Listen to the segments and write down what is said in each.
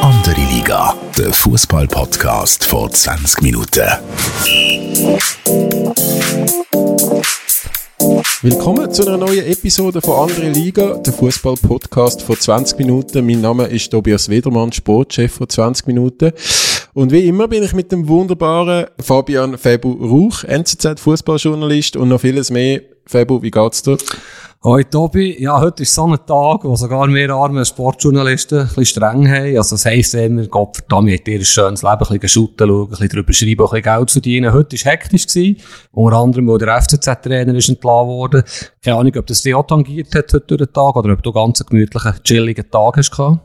Andere Liga, der Fußball-Podcast vor 20 Minuten. Willkommen zu einer neuen Episode von Andere Liga, der Fußball-Podcast vor 20 Minuten. Mein Name ist Tobias Wedermann, Sportchef von 20 Minuten. Und wie immer bin ich mit dem wunderbaren Fabian Febu Rauch, NZZ-Fußballjournalist und noch vieles mehr. Febu, wie geht's dir? Hoi Tobi, ja, heute ist so ein Tag, wo sogar wir arme Sportjournalisten ein bisschen streng haben. Also das heisst immer, Gott verdammt, habt ihr ein schönes Leben, ein bisschen shooten schauen, ein bisschen drüber schreiben, ein bisschen Geld verdienen. Heute war hektisch gewesen. Unter anderem, weil der FCZ-Trainer ist entlassen worden. Keine Ahnung, ob das dich auch tangiert hat heute durch den Tag oder ob du ganz einen gemütlichen, chilligen Tag hast gehabt.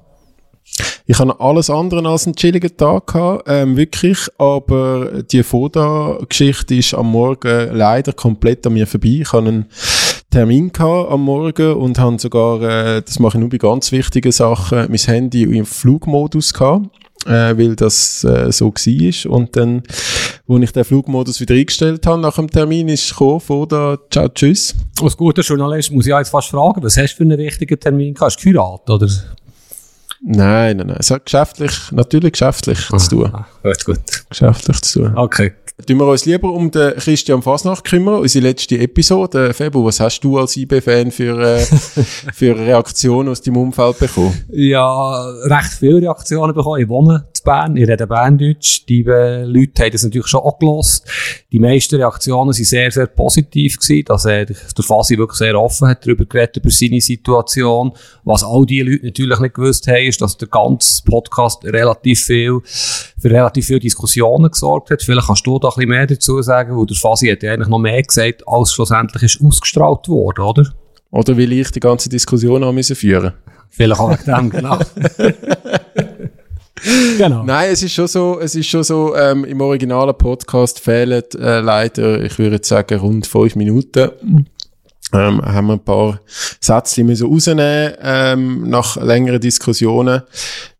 Ich habe alles andere als einen chilligen Tag gehabt, ähm, wirklich, aber die Foda-Geschichte ist am Morgen leider komplett an mir vorbei. Ich habe einen Termin gehabt am Morgen und habe sogar, äh, das mache ich nur bei ganz wichtigen Sachen, mein Handy im Flugmodus gehabt. Äh, weil das äh, so war. Und dann, wo ich den Flugmodus wieder eingestellt habe nach dem Termin, ist gekommen, Foda, ciao, tschüss. Als guter Journalist muss ich jetzt fast fragen, was hast du für einen wichtigen Termin gehabt? Hast du geheiratet, oder? Nein, nein, nein. Es hat geschäftlich, natürlich geschäftlich zu tun. Ah, gut, gut. Geschäftlich zu tun. Okay. Tun wir uns lieber um den Christian Fasnacht kümmern, unsere letzte Episode. Febu, was hast du als IB-Fan für, äh, für Reaktionen aus deinem Umfeld bekommen? Ja, recht viele Reaktionen bekommen. Ich wohne in Bern, ich rede Berndeutsch. Die äh, Leute haben das natürlich schon auch gelost. Die meisten Reaktionen sind sehr, sehr positiv gewesen, dass er der Fasi wirklich sehr offen hat darüber geredet, über seine Situation. Was all die Leute natürlich nicht gewusst haben, ist, dass der ganze Podcast relativ viel, für relativ viele Diskussionen gesorgt hat. Vielleicht kannst du da ein bisschen mehr dazu sagen, weil der Fasi hat ja eigentlich noch mehr gesagt, als schlussendlich ist ausgestrahlt worden, oder? Oder will ich die ganze Diskussion auch müssen führen? Vielleicht auch wegen dem, genau. genau. Nein, es ist schon so, es ist schon so, ähm, im originalen Podcast fehlen äh, leider, ich würde jetzt sagen, rund fünf Minuten. Ähm, haben wir ein paar Sätze müssen rausnehmen, ähm, nach längeren Diskussionen,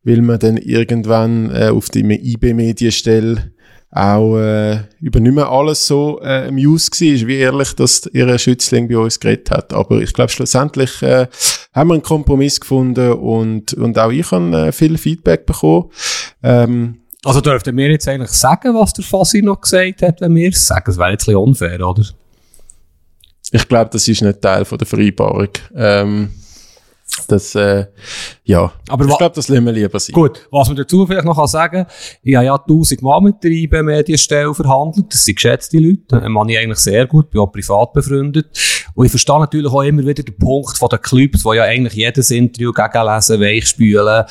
weil man dann irgendwann äh, auf die IB-Medienstelle auch äh, über nicht mehr alles so äh, amused war, wie ehrlich, dass ihr Schützling bei uns geredet hat. Aber ich glaube, schlussendlich äh, haben wir einen Kompromiss gefunden und, und auch ich habe äh, viel Feedback bekommen. Ähm, Also dürften wir jetzt eigentlich sagen, was der Fasi noch gesagt hat, wenn wir es sagen? Das wäre jetzt ein bisschen unfair, oder? ich glaube, das ist nicht Teil von der Vereinbarung. Ähm, das, äh, ja. Aber ich glaube, das lassen wir lieber sein. Gut, was man dazu vielleicht noch kann sagen ich habe ja tausendmal mit der IB-Medienstelle verhandelt, das sind geschätzte Leute, das mache ich eigentlich sehr gut, bin auch privat befreundet. Und ich verstehe natürlich auch immer wieder den Punkt von den Clubs, die ja eigentlich jedes Interview gegenlesen, weichspülen,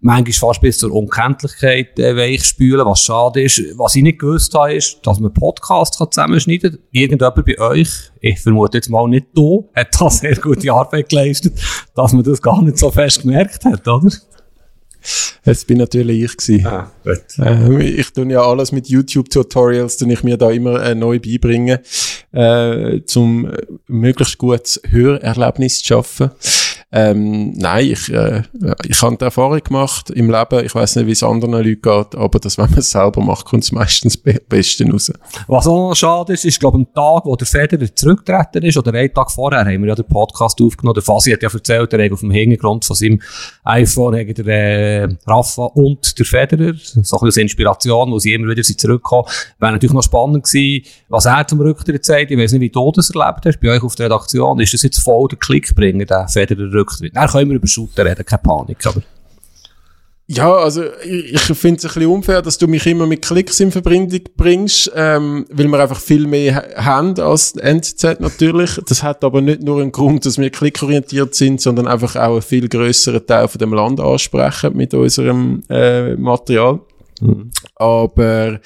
manchmal fast bis zur Unkenntlichkeit äh, weichspülen, was schade ist. Was ich nicht gewusst habe, ist, dass man Podcasts kann zusammenschneiden kann. Irgendjemand bei euch, ich vermute jetzt mal nicht du, hat da sehr gute Arbeit geleistet, dass man das gar nicht so fest gemerkt hat, oder? Es bin natürlich ich gewesen. Ah. Ähm, ich tue ja alles mit YouTube-Tutorials, die ich mir da immer äh, neu beibringe, äh, zum äh, möglichst gutes Hörerlebnis zu schaffen. Ähm, nein, ich, äh, ich habe die Erfahrung gemacht im Leben. Ich weiß nicht, wie es anderen Leuten geht, aber das, wenn man es selber macht, kommt es meistens am besten raus. Was auch noch schade ist, ist, glaube am Tag, wo der Federer zurückgetreten ist, oder einen Tag vorher, haben wir ja den Podcast aufgenommen. Der Fasi hat ja erzählt, er hat auf dem Hintergrund von seinem iPhone hat der äh, Rafa und der Federer, so ein bisschen Inspiration, wo sie immer wieder zurückkommen. Wäre natürlich noch spannend gewesen, was er zum Rücktritt sagt. Ich weiß nicht, wie du das erlebt hast bei euch auf der Redaktion. Ist das jetzt voll der Klickbringer, der Federer-Rücktritt? Dann können wir über Shooter reden, keine Panik, aber... Ja, also ich, ich finde es ein bisschen unfair, dass du mich immer mit Klicks in Verbindung bringst, ähm, weil wir einfach viel mehr ha- haben als NZZ natürlich. Das hat aber nicht nur einen Grund, dass wir klickorientiert sind, sondern einfach auch einen viel größeren Teil von dem Land ansprechen mit unserem äh, Material. Aber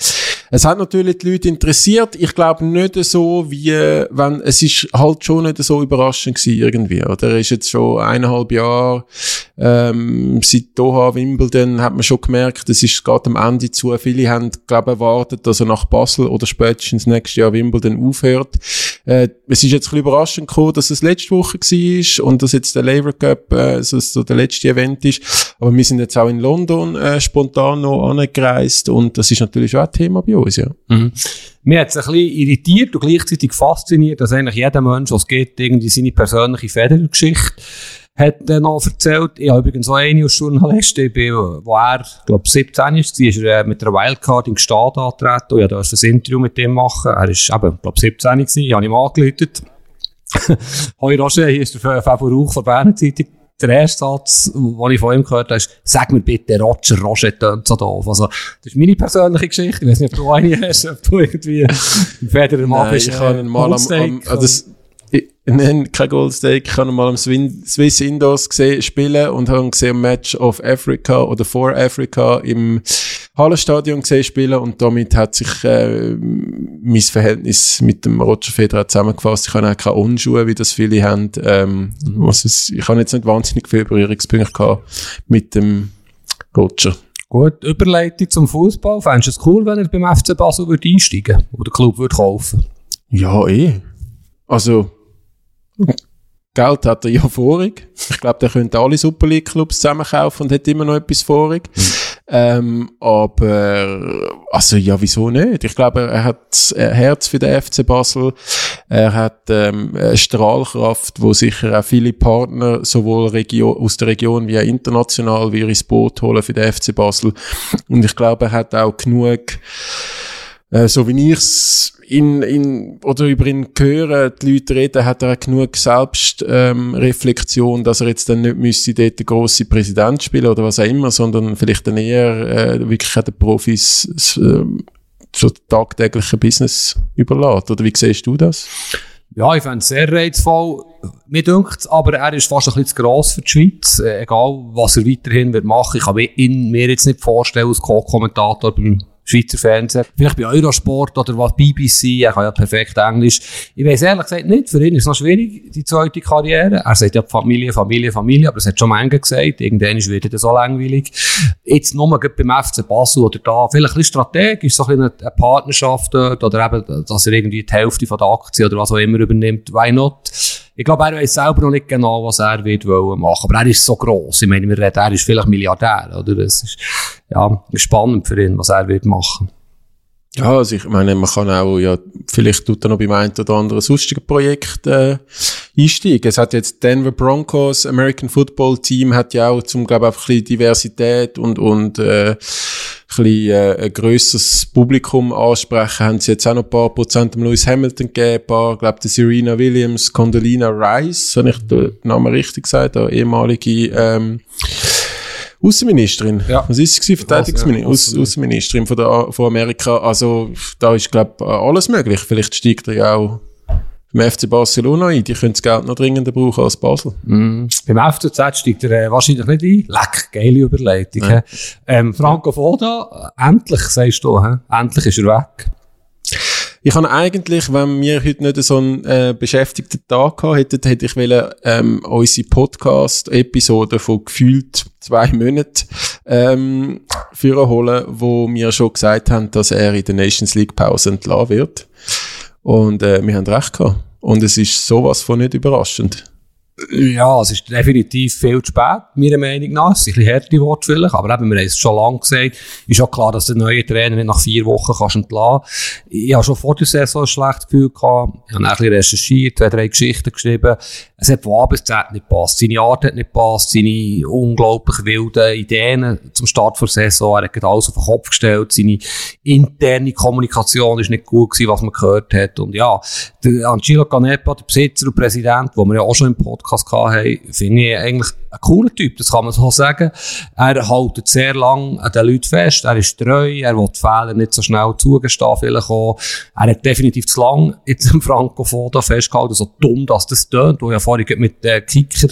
es hat natürlich die Leute interessiert. Ich glaube nicht so wie, wenn, es ist halt schon nicht so überraschend gewesen irgendwie, oder? Er ist jetzt schon eineinhalb Jahre, ähm, seit Doha, Wimbledon, hat man schon gemerkt, es ist gerade am Ende zu. Viele haben, glaube erwartet, dass er nach Basel oder spätestens nächstes Jahr Wimbledon aufhört. Äh, es ist jetzt ein bisschen überraschend gekommen, dass es letzte Woche war und dass jetzt der Labour Cup äh, so, so der letzte Event ist. Aber wir sind jetzt auch in London äh, spontan noch angereist und das ist natürlich auch ein Thema bei uns, ja. Mhm. Mir hat es ein bisschen irritiert und gleichzeitig fasziniert, dass eigentlich jeder Mensch, was geht, irgendwie seine persönliche Federgeschichte hat er noch erzählt, ich habe übrigens auch eine als Journalist, ich bin, wo er, glaube 17 war, ist er mit einer Wildcard in Gstaad angetreten und ich durfte ein Interview mit ihm machen. Er ist eben, glaube 17 gewesen, ich habe ihm angeläutet. Hoi Roger, hier ist der Fabio Rauch von Berner Zeitung. Der erste Satz, den ich von ihm gehört habe, ist, sag mir bitte, Roger, Roger tönt so doof. Also, das ist meine persönliche Geschichte. Ich weiß nicht, ob du eine hast, ob du irgendwie Federer mal bist. Ich kann mal am, am also Nein, kein Goldsteak. Ich habe mal am Swiss Indoors gesehen, spielen und habe gesehen Match of Africa oder for Africa im Hallenstadion gesehen spielen und damit hat sich äh, mein Verhältnis mit dem Roger Federer zusammengefasst. Ich habe auch keine Unschuhe, wie das viele haben. Ähm, mhm. was es, ich habe jetzt nicht wahnsinnig viele Berührungspunkte gehabt mit dem Roger. Gut, Überleitung zum Fußball. Fändest du es cool, wenn er beim FC Basel würde einsteigen oder den Club würde kaufen? Ja, eh. Also, Geld hat er ja vorig. Ich glaube, der könnte alle Super League Clubs zusammenkaufen und hat immer noch etwas vorig. Mhm. Ähm, aber, also ja, wieso nicht? Ich glaube, er hat Herz für den FC Basel. Er hat ähm, eine Strahlkraft, wo sicher auch viele Partner sowohl Region, aus der Region wie auch international wie ins Boot holen für den FC Basel. Und ich glaube, er hat auch genug äh, so wie ich's in, in, oder über ihn höre, die Leute reden, hat er genug Selbstreflexion, ähm, dass er jetzt dann nicht müsste dort der grosse Präsident spielen oder was auch immer, sondern vielleicht dann eher äh, wirklich den Profis äh, so tagtäglichen Business überlässt. Oder wie siehst du das? Ja, ich fände es sehr reizvoll. Mir dünkt aber er ist fast ein bisschen zu gross für die Schweiz. Äh, egal, was er weiterhin wird machen. Ich kann ihn mir jetzt nicht vorstellen als Co-Kommentator beim Schweizer Fernsehen. Vielleicht bei Eurosport oder was, BBC, er kann ja perfekt Englisch. Ich weiß ehrlich gesagt nicht, für ihn ist es noch schwierig, die zweite Karriere. Er sagt ja Familie, Familie, Familie, aber es hat schon Menge gesagt, irgendwann wird er so langweilig. Jetzt nur beim FC Basel oder da, vielleicht ein bisschen strategisch, so ein bisschen eine Partnerschaft dort, oder eben, dass er irgendwie die Hälfte von der Aktie oder was auch immer übernimmt. Why not? Ich glaube, er weiß selber noch nicht genau, was er wird wollen machen. Aber er ist so gross. Ich meine, wir reden, er ist vielleicht Milliardär, oder? Das ist, ja, spannend für ihn, was er wird machen. Ja, also ich meine, man kann auch, ja, vielleicht tut er noch beim einen oder anderen sonstigen Projekt, äh, einsteigen. Es hat jetzt Denver Broncos, American Football Team, hat ja auch zum, glaube ich, einfach ein bisschen Diversität und, und, äh, bisschen, äh, ein grösseres Publikum ansprechen, haben sie jetzt auch noch ein paar Prozent dem Lewis Hamilton gegeben, ein paar, glaube der Serena Williams, Condolina Rice, wenn ich den Namen richtig gesagt habe, ehemalige, ähm, Außenministerin. Ja. Was ist sie? Verteidigungsministerin, ja, Außenministerin von, der, von Amerika. Also, da ist, glaube ich, alles möglich. Vielleicht steigt er ja auch beim FC Barcelona ein. Die können das Geld noch dringender brauchen als Basel. Mm. Beim FCZ steigt er äh, wahrscheinlich nicht ein. Leck, geile Überleitung. Ja. Ähm, Franco Foda, endlich, sagst du, he? endlich ist er weg. Ich habe eigentlich, wenn wir heute nicht so einen äh, beschäftigten Tag gehabt hätten, hätte ich wollen, ähm, unsere Podcast-Episode von gefühlt zwei Monaten ähm, holen, wo wir schon gesagt haben, dass er in der Nations League Pause entlassen wird. Und äh, wir haben recht gehabt. Und es ist sowas von nicht überraschend. Ja, es ist definitiv viel zu spät, meiner Meinung nach. Es ist ein bisschen harte Wort vielleicht, aber eben, wir haben es schon lange gesagt. Ist auch klar, dass der neue Trainer nicht nach vier Wochen kannst entlassen Ich habe schon vor der Saison ein schlechtes Gefühl gehabt. Ich habe ein bisschen recherchiert, zwei, drei Geschichten geschrieben. Es hat von A bis Z nicht gepasst. Seine Art hat nicht gepasst, seine unglaublich wilden Ideen zum Start der Saison. Er hat alles auf den Kopf gestellt. Seine interne Kommunikation ist nicht gut gewesen, was man gehört hat. Und ja, der Angelo Canepa, der Besitzer und Präsident, wo wir ja auch schon im Podcast Podcast hatten, finde ich eigentlich ein cooler Typ, das kann man so sagen. Er hält sehr lang an den Leuten fest, er ist treu, er will die Fehler nicht so schnell zugestehen, vielleicht auch. Er hat definitiv zu lang in dem Franco Foda festgehalten, so dumm, dass das tönt, wo ja vorhin mit den Kicker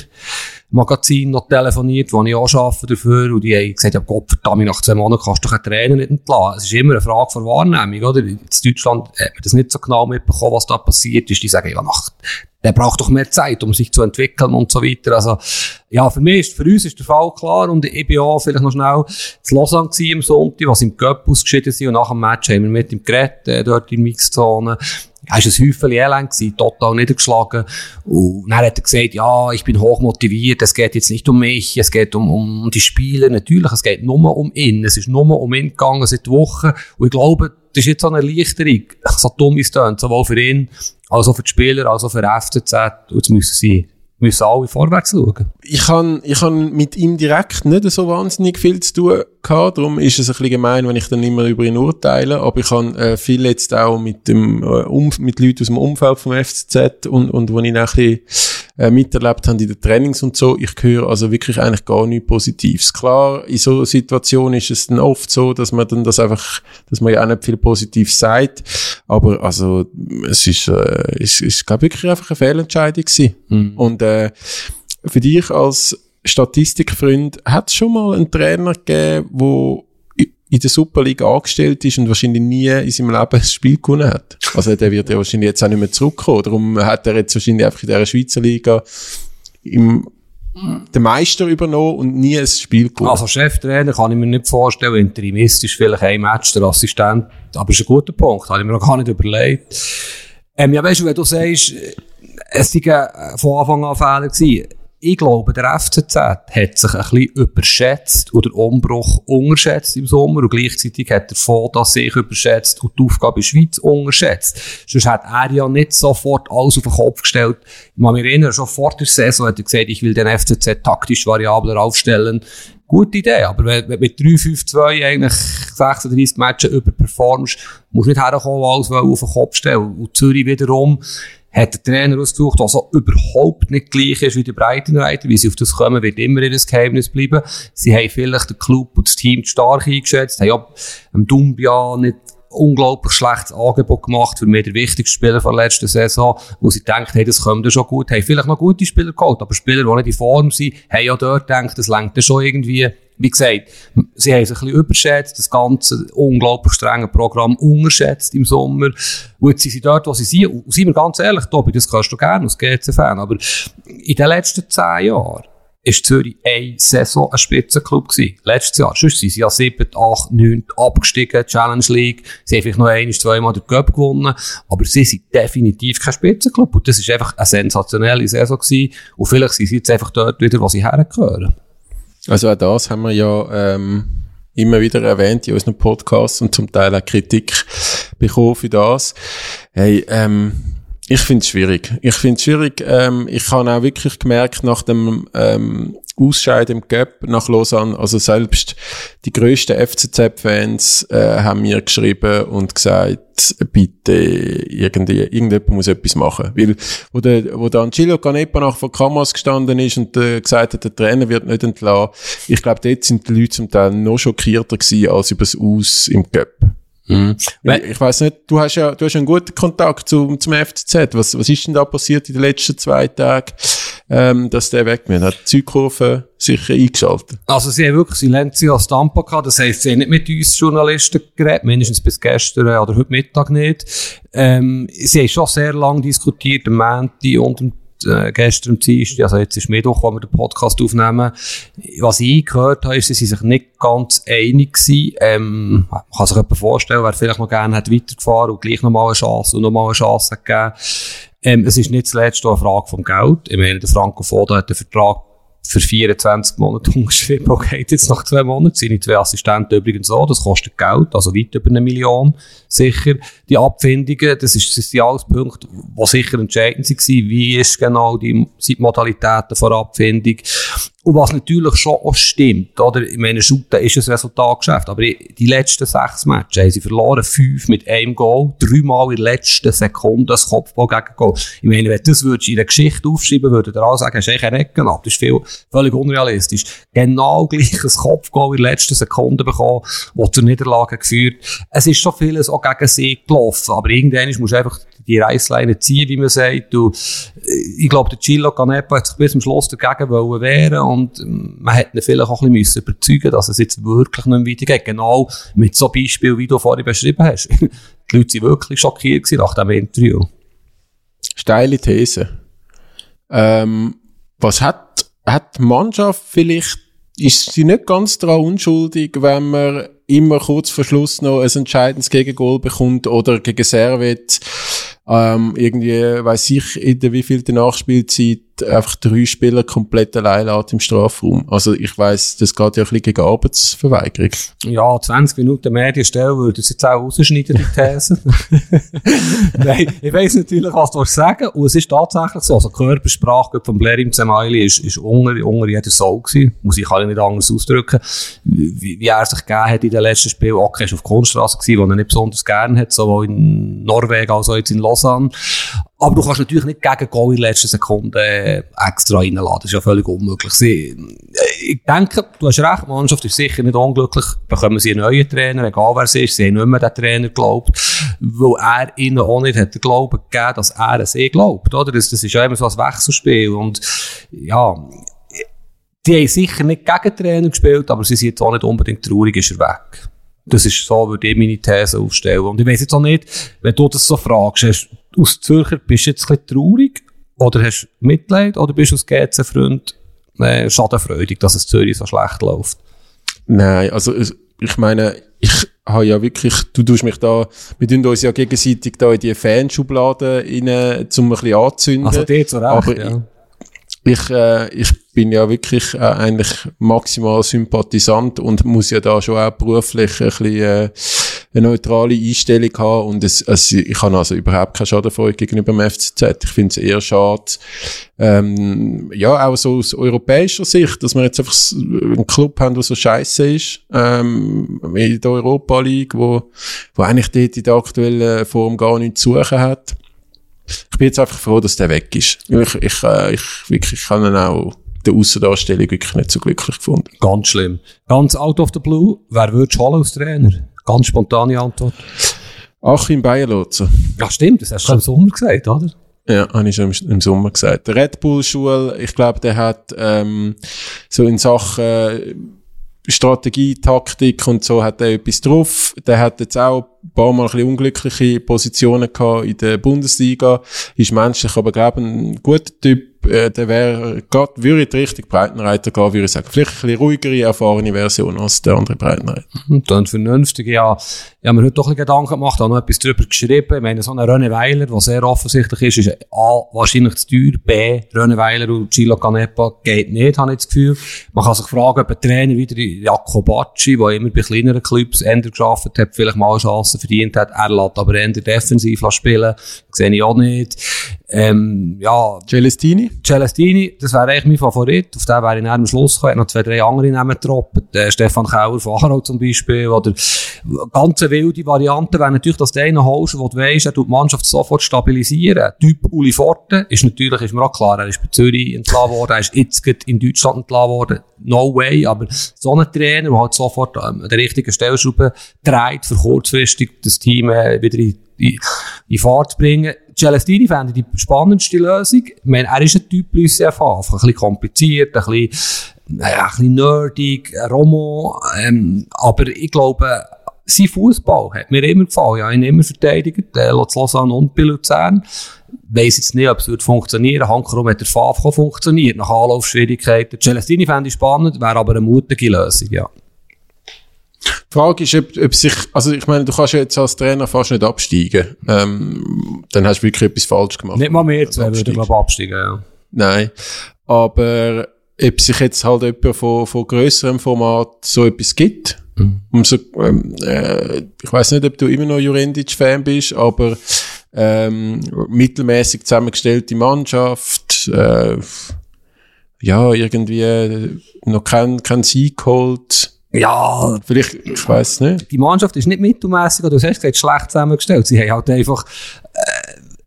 Magazin noch telefoniert, wo ich auch arbeite dafür, und die haben gesagt, ja Gott verdammt, nach zwei Monaten kannst du doch einen Trainer nicht entlassen. Es ist immer eine Frage von Wahrnehmung, oder? In Deutschland hat man das nicht so genau mitbekommen, was da passiert ist. Die sagen, ja, nach, der braucht doch mehr Zeit, um sich zu entwickeln und so weiter. Also, ja, für mich ist, für uns ist der Fall klar, und ich bin auch vielleicht noch schnell zu Lausanne am Sonntag, was im Cup ausgeschieden sind, und nach dem Match haben wir mit ihm geredet, äh, dort in Mixzone. Er war ein Häufchen elend, gewesen, total niedergeschlagen. Und dann hat er gesagt, ja, ich bin hochmotiviert, es geht jetzt nicht um mich, es geht um, um die Spiele. Natürlich, es geht nur um ihn. Es ist nur um ihn gegangen seit Wochen. Und ich glaube, das ist jetzt so eine Erleichterung, so dumm ist es sowohl für ihn, als auch für die Spieler, als auch für FCZ. Und jetzt müssen sie müssen alle vorwärts schauen. Ich kann, ich kann mit ihm direkt nicht so wahnsinnig viel zu tun gehabt, darum ist es ein bisschen gemein, wenn ich dann immer über ihn urteile, aber ich habe äh, viel jetzt auch mit dem, äh, um, mit Leuten aus dem Umfeld vom FCZ und, und wo ich auch ein bisschen, äh, miterlebt habe in den Trainings und so, ich höre also wirklich eigentlich gar nichts Positives. Klar, in so Situationen ist es dann oft so, dass man dann das einfach, dass man ja auch nicht viel Positives sagt, aber also, es ist, äh, es ist, glaube wirklich einfach eine Fehlentscheidung gewesen. Mhm. Und, äh, für dich als Statistikfreund, hat es schon mal einen Trainer gegeben, wo in der Superliga angestellt ist und wahrscheinlich nie in seinem Leben ein Spiel gewonnen hat. Also der wird ja wahrscheinlich jetzt auch nicht mehr zurückkommen. Darum hat er jetzt wahrscheinlich einfach in dieser Schweizer Liga im den Meister übernommen und nie ein Spiel gewonnen. Also Cheftrainer kann ich mir nicht vorstellen, interimistisch vielleicht ein Match der Assistent, aber ist ein guter Punkt, habe ich mir noch gar nicht überlegt. Ähm, ja, weißt du, wenn du sagst, es war von Anfang an Fehler gewesen, ich glaube, der FCZ hat sich ein bisschen überschätzt oder Umbruch unterschätzt im Sommer und gleichzeitig hat er vor, dass sich überschätzt und die Aufgabe in der Schweiz unterschätzt. Sonst hat er ja nicht sofort alles auf den Kopf gestellt. Ich kann mich erinnern, schon vor der Saison hat er gesagt, ich will den FCZ taktisch variabler aufstellen. Gute Idee, aber wenn du mit 3-5-2 eigentlich 36 Matches überperformst, musst du nicht herkommen, alles auf den Kopf stellen. Und Zürich wiederum hat der Trainer ausgesucht, der so überhaupt nicht gleich ist wie die Breitenreiter. Wie sie auf das kommen, wird immer ihr Geheimnis bleiben. Sie haben vielleicht den Club und das Team stark eingeschätzt, haben ja im Dumbia nicht unglaublich schlechtes Angebot gemacht für mir der wichtigste Spieler von der letzten Saison, wo sie denkt, hey, das kommt ja schon gut, haben vielleicht noch gute Spieler geholt, aber Spieler, die nicht in Form sind, haben ja dort gedacht, das ja schon irgendwie wie gesagt, sie haben sich ein bisschen überschätzt, das ganze unglaublich strenge Programm unterschätzt im Sommer. Und jetzt sind sie dort, wo sie sind. Und seien wir ganz ehrlich, Tobi, das kannst du gerne als GC-Fan, aber in den letzten zehn Jahren ist Zürich eine Saison ein Spitzenclub gewesen. Letztes Jahr. Sonst sind sie ja 7, 8, 9 abgestiegen, Challenge League. Sie haben vielleicht noch ein, zweimal den Cup gewonnen. Aber sie sind definitiv kein Spitzenclub. Und das ist einfach eine sensationelle Saison gewesen. Und vielleicht sind sie jetzt einfach dort wieder, wo sie hergehören. Also auch das haben wir ja ähm, immer wieder erwähnt in unseren Podcasts und zum Teil auch Kritik bekommen für das. Hey, ähm, ich finde es schwierig. Ich finde es schwierig. Ähm, ich habe auch wirklich gemerkt nach dem ähm, Ausscheid im Cup nach Lausanne, also selbst die grössten FCZ-Fans äh, haben mir geschrieben und gesagt, bitte irgendwie, irgendjemand muss etwas machen. Weil, wo der, wo der Angelo Canepa nach vor Kamas gestanden ist und äh, gesagt hat, der Trainer wird nicht entlassen, ich glaube, dort sind die Leute zum Teil noch schockierter gewesen als übers Aus im Cup. Mhm. Ich, ich weiß nicht, du hast ja, du hast einen guten Kontakt zum, zum FCZ. Was, was ist denn da passiert in den letzten zwei Tagen, ähm, dass der weg wird? Hat die Zeugkurve sicher eingeschaltet? Also, sie haben wirklich Silenzio Stampa gehabt. Das heisst, sie haben nicht mit uns Journalisten geredet, mindestens bis gestern oder heute Mittag nicht. Ähm, sie haben schon sehr lange diskutiert, am Montag und am äh, gestern am Dienstag, also jetzt ist Mittwoch, wo wir den Podcast aufnehmen. Was ich gehört habe, ist, sie sich nicht ganz einig gewesen. Ähm, man kann sich jemand vorstellen, wer vielleicht noch gerne hat weitergefahren und gleich nochmal eine Chance und nochmal eine Chance gegeben. Ähm, es ist nicht zuletzt auch eine Frage vom Geld. Ich meine, der Franco Foda hat den Vertrag für 24 Monate unterschrieben. Okay, jetzt nach zwei Monaten. Seine zwei Assistenten übrigens auch. Das kostet Geld, also weit über eine Million. Sicher. Die Abfindungen, das ist, das sind alles Punkte, die sicher entscheidend waren. Wie ist genau die, die Modalitäten von Abfindung? Und was natürlich schon auch stimmt, oder? Ich meine, Shooten ist ein Resultatgeschäft, aber die letzten sechs Matches haben sie verloren, fünf mit einem Goal, dreimal in der letzten Sekunde das Kopfball gegen Goal. Ich meine, wenn das würdest in der Geschichte aufschreiben, würde der auch sagen, hast du einen Ecken ab. Das ist viel, völlig unrealistisch. Genau gleiches Kopfball in der letzten Sekunde bekommen, das zur Niederlage geführt. Es ist schon vieles auch gegen sie gelaufen, aber irgendwann musst du einfach die Reissleine ziehen, wie man sagt. Und ich glaube, der Chilo Canepa hat sich bis zum Schluss dagegen wollen wehren und man hätte ihn vielleicht auch ein bisschen überzeugen dass es jetzt wirklich nicht weitergeht. Genau mit so Beispiel, wie du vorhin beschrieben hast. die Leute waren wirklich schockiert nach diesem Interview. Steile These. Ähm, was hat, hat die Mannschaft vielleicht, ist sie nicht ganz daran unschuldig, wenn man immer kurz vor Schluss noch ein entscheidendes Gegengol bekommt oder gegen Servet ähm, irgendwie, weiß ich, in der wievielten Nachspielzeit einfach drei Spieler komplett allein lässt im Strafraum. Also ich weiss, das geht ja ein bisschen gegen Arbeitsverweigerung. Ja, 20 Minuten Medienstelle würde es jetzt auch rausschneiden, die These. Nein, ich weiss natürlich, was du sagen Und es ist tatsächlich so, also Körpersprache von Blair im Zemaili ist, ist unter, unter jeder Soul gewesen. Muss ich alle nicht anders ausdrücken. Wie, wie er sich gegeben hat in den letzten Spielen. Okay, auf Kunststraße gewesen, wo er nicht besonders gerne hat, sowohl in Norwegen als auch jetzt in Lausanne. Aber du kannst natürlich nicht gegen Goal in der letzten Sekunde äh, extra reinladen. Das ist ja völlig unmöglich. Sie, äh, ich denke, du hast recht, die Mannschaft ist sicher nicht unglücklich. Bekommen sie einen neuen Trainer, egal wer es ist. Sie haben nicht mehr den Trainer geglaubt, weil er ihnen auch nicht hat den Glauben gegeben, dass er an sie glaubt. Oder? Das, das ist ja immer so ein Wechselspiel. Und ja, die haben sicher nicht gegen Trainer gespielt, aber sie sind jetzt auch nicht unbedingt traurig, ist er weg. Das ist so, würde ich meine These aufstellen. Und ich weiss jetzt auch nicht, wenn du das so fragst, aus Zürcher bist du jetzt ein bisschen traurig oder hast du Mitleid oder bist du als GC-Freund äh, schadenfreudig, dass es Zürich so schlecht läuft? Nein, also ich meine, ich habe ja wirklich, du tust mich da, wir tun uns ja gegenseitig da in die Fanschublade rein, um ein bisschen anzünden. Also die zu Recht, aber ja. Ich, äh, ich bin ja wirklich äh, eigentlich maximal Sympathisant und muss ja da schon auch beruflich ein bisschen äh, eine neutrale Einstellung haben und es, es, ich habe also überhaupt keine Schadenfreude gegenüber dem FCZ. Ich finde es eher schade, ähm, ja, auch so aus europäischer Sicht, dass wir jetzt einfach einen Club haben, der so scheiße ist, ähm, in der Europa League, wo, wo eigentlich dort in der aktuellen Form gar nichts zu suchen hat. Ich bin jetzt einfach froh, dass der weg ist. Ich, ich, äh, ich wirklich kann ihn auch der Aussendarstellung wirklich nicht so glücklich gefunden. Ganz schlimm. Ganz out of the blue, wer würdest du holen als Trainer? Ganz spontane Antwort. Achim Bayerlotzer. Ja, stimmt, das hast du im Sommer gesagt, oder? Ja, habe ich schon im, im Sommer gesagt. Der Red Bull Schule, ich glaube, der hat ähm, so in Sachen Strategie, Taktik und so hat er etwas drauf. Der hat jetzt auch ein paar Mal ein bisschen unglückliche Positionen gehabt in der Bundesliga. Ist menschlich, aber glaube ein guter Typ äh, der wäre, gerade, würde in die Richtung Breitenreiter gehen, würde ich sagen. Vielleicht ein bisschen ruhigere, erfahrene Version als der andere Breitenreiter. Und dann vernünftig, ja. Ich habe mir heute doch ein Gedanken gemacht, habe noch etwas drüber geschrieben. Ich meine, so ein René Weiler, der sehr offensichtlich ist, ist A, wahrscheinlich zu teuer, B, René Weiler und Gilo Canepa geht nicht, habe ich das Gefühl. Man kann sich fragen, ob ein Trainer wieder Jakobacci, der immer bei kleineren Clubs ändern geschafft hat, vielleicht mal Chancen verdient hat. Er lässt aber eher defensiv spielen. Sehe ich auch nicht. Ähm, ja. Celestini? Celestini, das wäre eigentlich mein Favorit. Auf den wäre ich am Schluss gekommen. noch zwei, drei andere Namen getroffen. Der Stefan Kauer von Aarau zum Beispiel. Oder ganz wilde Variante wäre natürlich, dass der eine holst, wo du weisst, er tut die Mannschaft sofort stabilisieren. Typ Uli Forte ist natürlich, ist mir auch klar, er ist bei Zürich entlassen worden, er ist jetzt in Deutschland entlassen worden. No way. Aber so ein Trainer, der halt sofort ähm, an der richtigen Stellschraube dreht, für kurzfristig das Team äh, wieder in, in, Fahrt bringen, Celestini fände die spannendste Lösung. Ich meine, er ist ein Typ Lucien ein bisschen kompliziert, ein bisschen, naja, ein bisschen nerdig, Romo, ähm, aber ich glaube, sein Fußball hat mir immer gefallen. Ja, ich habe ihn immer verteidigt, äh, Lausanne und bei Luzern. Weiss jetzt nicht, ob es funktionieren. Hankerum hat der Favre funktioniert, nach Anlaufschwierigkeiten. Celestini fände ich spannend, wäre aber eine mutige Lösung, ja. Die Frage ist, ob, ob sich, also ich meine, du kannst ja jetzt als Trainer fast nicht absteigen. Ähm, dann hast du wirklich etwas falsch gemacht. Nicht mal mehr zwei würde ich absteigen, ja. Nein. Aber ob sich jetzt halt jemand von, von grösserem Format so etwas gibt, mhm. umso, ähm, äh, ich weiß nicht, ob du immer noch Jurendic-Fan bist, aber ähm, mittelmäßig zusammengestellte Mannschaft, äh, ja, irgendwie noch kein, kein Sieg geholt, ja. Vielleicht, ich weiß nicht. Die Mannschaft ist nicht mittelmäßig, oder du hast gesagt, schlecht zusammengestellt. Sie haben halt einfach,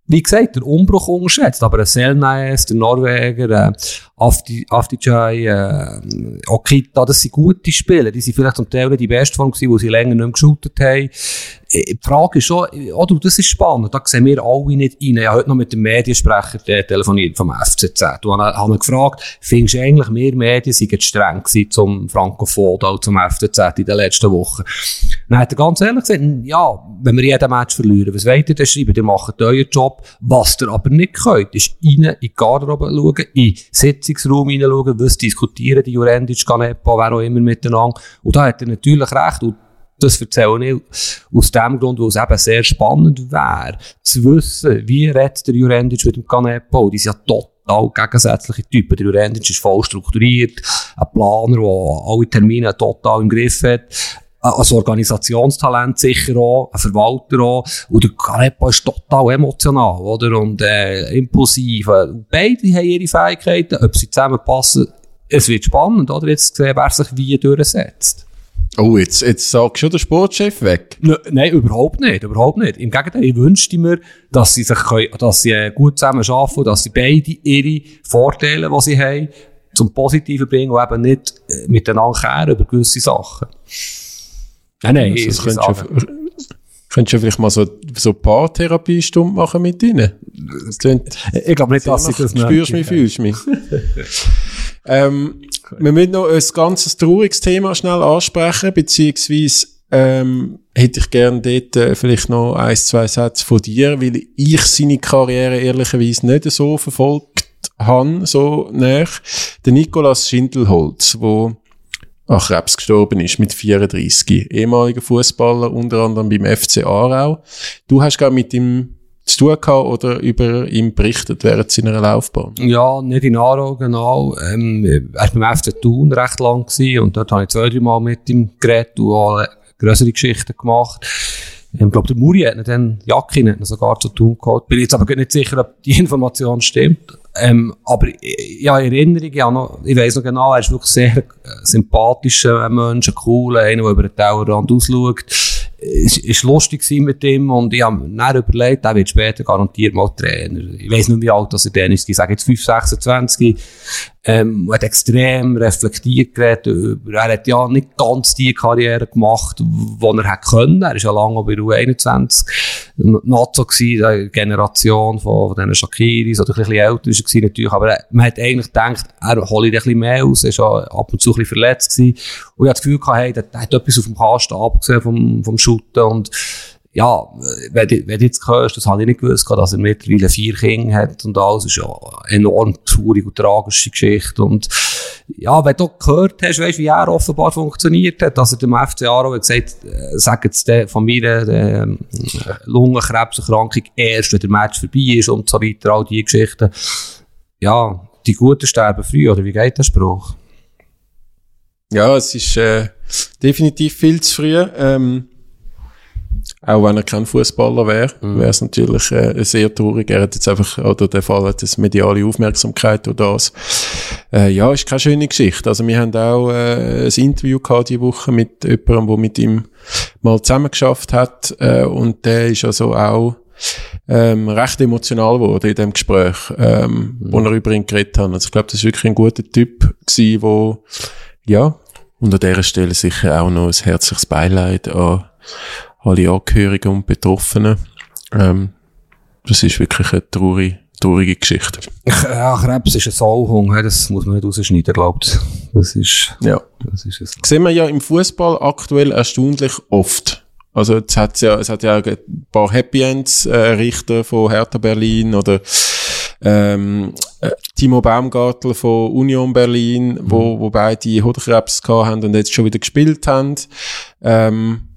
wie gesagt, den Umbruch unterschätzt. Aber ein Selnaes, der Norweger, äh, Afti, Afdijay, äh, Okita, das sind gute Spieler. Die sind vielleicht zum Teil die beste Form gewesen, wo sie länger nicht mehr geshootet haben. Äh, die Frage ist schon, oder, das ist spannend, da sehen wir alle nicht rein. Ich habe heute noch mit dem Mediensprecher telefoniert vom FCZ. Du habe ihn gefragt, findest du eigentlich, mehr Medien sind streng gewesen zum Frankophon oder zum FCZ in den letzten Wochen? Dann hat er ganz ehrlich gesagt, ja, wenn wir jeden Match verlieren, was wollt ihr denn schreiben? Ihr macht euren Job. Was ihr aber nicht könnt, ist rein in die Garderobe schauen, in Sitzungsraum hineinschauen, was diskutieren die Jurendic, Ganepa, wer auch immer miteinander. Und da hat er natürlich recht. Und das erzähle ich aus dem Grund, weil es eben sehr spannend wäre, zu wissen, wie redet der Jurendic mit dem Canepa. Die sind ja total gegensätzliche Typen. Der Jurendic ist voll strukturiert, ein Planer, der alle Termine total im Griff hat als Organisationstalent sicher auch, ein Verwalter auch. Und der Carepa ist total emotional, oder? Und, äh, impulsiv. Beide haben ihre Fähigkeiten. Ob sie zusammenpassen, es wird spannend, oder? Jetzt sehen, wer sich wie durchsetzt. Oh, jetzt, jetzt sagst du den Sportchef weg? N nein, überhaupt nicht, überhaupt nicht. Im Gegenteil, ich wünschte mir, dass sie sich können, dass sie äh, gut zusammen arbeiten, dass sie beide ihre Vorteile, die sie haben, zum Positiven bringen und eben nicht äh, miteinander kehren über gewisse Sachen. Nein, nein, also, das könntest du, könntest du vielleicht mal so, so ein paar Therapiestunden machen mit ihnen? ich glaube nicht, dass ich das nicht. Spürst mich, fühlst mich. ähm, wir müssen noch ein ganz trauriges Thema schnell ansprechen, beziehungsweise ähm, hätte ich gerne dort äh, vielleicht noch ein, zwei Sätze von dir, weil ich seine Karriere ehrlicherweise nicht so verfolgt habe, so nach. Der Nikolaus Schindelholz, wo an Krebs gestorben ist mit 34. Ehemaliger Fußballer, unter anderem beim FC Aarau. Du hast gar mit ihm zu tun gehabt oder über ihn berichtet während seiner Laufbahn? Ja, nicht in Aarau, genau. Ähm, er war beim FC Thun recht lang gewesen und dort habe ich zwei, drei Mal mit ihm geredet und auch größere Geschichten gemacht. Ich glaube, der Muri hat ihn dann, Jakin hat ihn sogar zu tun gehabt. Bin jetzt aber nicht sicher, ob die Information stimmt. Ähm, aber ja, Erinnerung, ja, ich weiss noch genau, er ist wirklich sehr äh, sympathischer Mensch, ein cooler, einer, der über den Tellerrand ausschaut es ist lustig mit ihm und ich habe mir überlegt, er wird später garantiert mal Trainer. Ich weiss nicht, wie alt er dann ist. Ich sage jetzt 5, 26. Ähm, er hat extrem reflektiert geredet. Er hat ja nicht ganz die Karriere gemacht, die er hätte. Er ist ja lange bei U21 noch so gewesen, die Generation von, von diesen Shakiris oder ein bisschen älter er natürlich. Aber man hat eigentlich gedacht, er hole ein bisschen mehr aus. Er war ab und zu ein bisschen verletzt gewesen. Und ich hatte das Gefühl hey, der, der hat etwas auf dem Kasten abgesehen vom, vom Shooten und ja, wenn du, wenn du jetzt hörst, das habe ich nicht gewusst, dass er mittlerweile vier Kinder hat und alles, ist ja eine enorm traurige und tragische Geschichte und ja, wenn du gehört hast, weißt, wie er offenbar funktioniert hat, dass er dem FC Aro gesagt äh, sagen jetzt von mir äh, Lungenkrebserkrankung erst, wenn der Match vorbei ist und so weiter, all diese Geschichten. Ja, die Guten sterben früh, oder wie geht der Spruch? Ja, es ist äh, definitiv viel zu früh. Ähm, auch wenn er kein Fußballer wäre, mhm. wäre es natürlich äh, sehr traurig. Er hat jetzt einfach, oder der Fall hat das mediale Aufmerksamkeit oder das. Äh, ja, ist keine schöne Geschichte. Also wir haben auch äh, ein Interview gehabt diese Woche mit jemandem, der mit ihm mal zusammengeschafft hat äh, und der ist also auch ähm, recht emotional geworden in dem Gespräch, ähm, mhm. wo er über ihn geredet hat. Also ich glaube, das ist wirklich ein guter Typ gewesen, wo ja, und an dieser Stelle sicher auch noch ein herzliches Beileid an alle Angehörigen und Betroffenen. Ähm, das ist wirklich eine traurige, traurige Geschichte. Ja, Krebs ist ein Sauhung, das muss man nicht rausschneiden, glaubt. Das ist, ja. das ist es. Sehen wir ja im Fußball aktuell erstaunlich oft. Also, es hat ja, es hat ja ein paar Happy Ends, äh, Richter von Hertha Berlin oder, ähm, äh, Timo Baumgartel von Union Berlin, mhm. wo, wo beide Hodenkrebs gehabt haben und jetzt schon wieder gespielt haben. Ähm,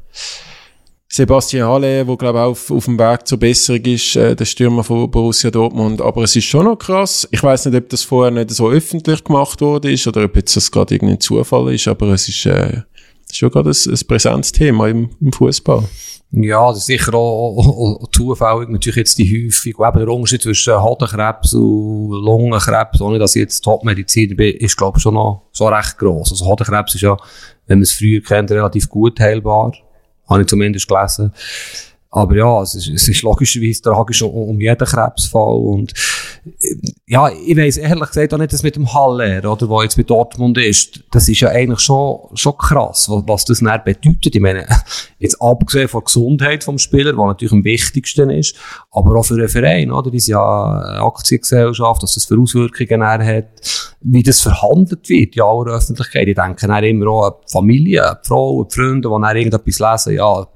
Sebastian Halle, wo glaube auch auf, auf dem Weg zur Besserung ist, äh, der Stürmer von Borussia Dortmund. Aber es ist schon noch krass. Ich weiß nicht, ob das vorher nicht so öffentlich gemacht wurde ist oder ob jetzt das gerade irgendein Zufall ist, aber es ist äh, schon gerade ein, ein Präsenzthema im, im Fußball. Ja, das ist sicher auch, auch, auch zufällig. Natürlich jetzt die Häufung. eben der Unterschied zwischen Hodenkrebs und Lungenkrebs, ohne dass ich jetzt Topmediziner bin, ist, glaube ich, schon noch so recht gross. Also Hodenkrebs ist ja, wenn man es früher kennt, relativ gut heilbar. Habe ich zumindest gelesen. Aber ja, es ist, es ist logischerweise tragisch um, um jeden Krebsfall. Und ja, ich weiss ehrlich gesagt auch nicht, dass mit dem Haller, oder, wo jetzt bei Dortmund ist, das ist ja eigentlich schon, schon krass, was, was das dann bedeutet. Ich meine, jetzt abgesehen von der Gesundheit vom Spieler, was natürlich am wichtigsten ist, aber auch für einen Verein, oder, ist ja eine Aktiengesellschaft, dass das für Auswirkungen hat, wie das verhandelt wird in aller Öffentlichkeit. Ich denke dann immer auch an die Familie, an die Frau, an die Freunde, die dann irgendetwas lesen, ja,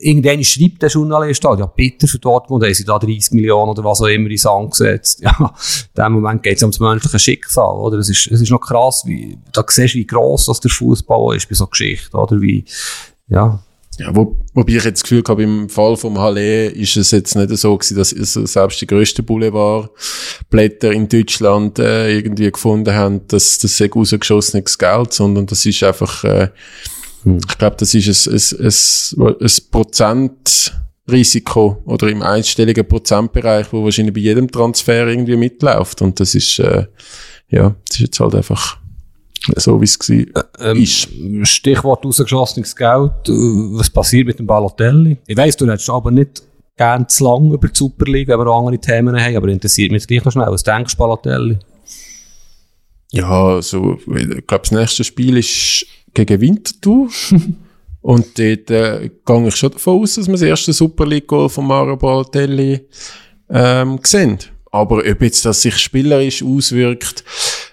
irgendwann schreibt der Journalist, ja, bitte für Dortmund haben sie da 30 Millionen oder was auch immer in Sand gesetzt. Ja, in dem Moment geht es um das menschliche Schicksal, oder? Es ist, es ist noch krass, wie, da siehst du, wie gross das der Fußball ist bei so Geschichten, oder? Wie, ja, Ja, wo, wobei ich jetzt das Gefühl habe, im Fall vom Halle ist es jetzt nicht so gewesen, dass selbst die grössten Boulevardblätter in Deutschland äh, irgendwie gefunden haben, dass das sehr rausgeschossenes Geld, sondern das ist einfach, äh, hm. ich glaube, das ist ein, ein, ein, ein Prozentrisiko oder im einstelligen Prozentbereich, wo wahrscheinlich bei jedem Transfer irgendwie mitläuft und das ist, äh, ja, das ist jetzt halt einfach so wie es war. Ähm, ist. Stichwort rausgeschossenes Geld. Was passiert mit dem Balotelli? Ich weiss, du hättest aber nicht gern zu lang über die Superliga, wenn wir andere Themen haben, aber interessiert mich gleich noch schnell. Was denkst du, Balotelli? Ja, also, ich glaube, das nächste Spiel ist gegen Winterthur. Und dort äh, gehe ich schon davon aus, dass wir das erste Super League-Goal von Mario Balotelli ähm, sehen. Aber ob jetzt das sich spielerisch auswirkt,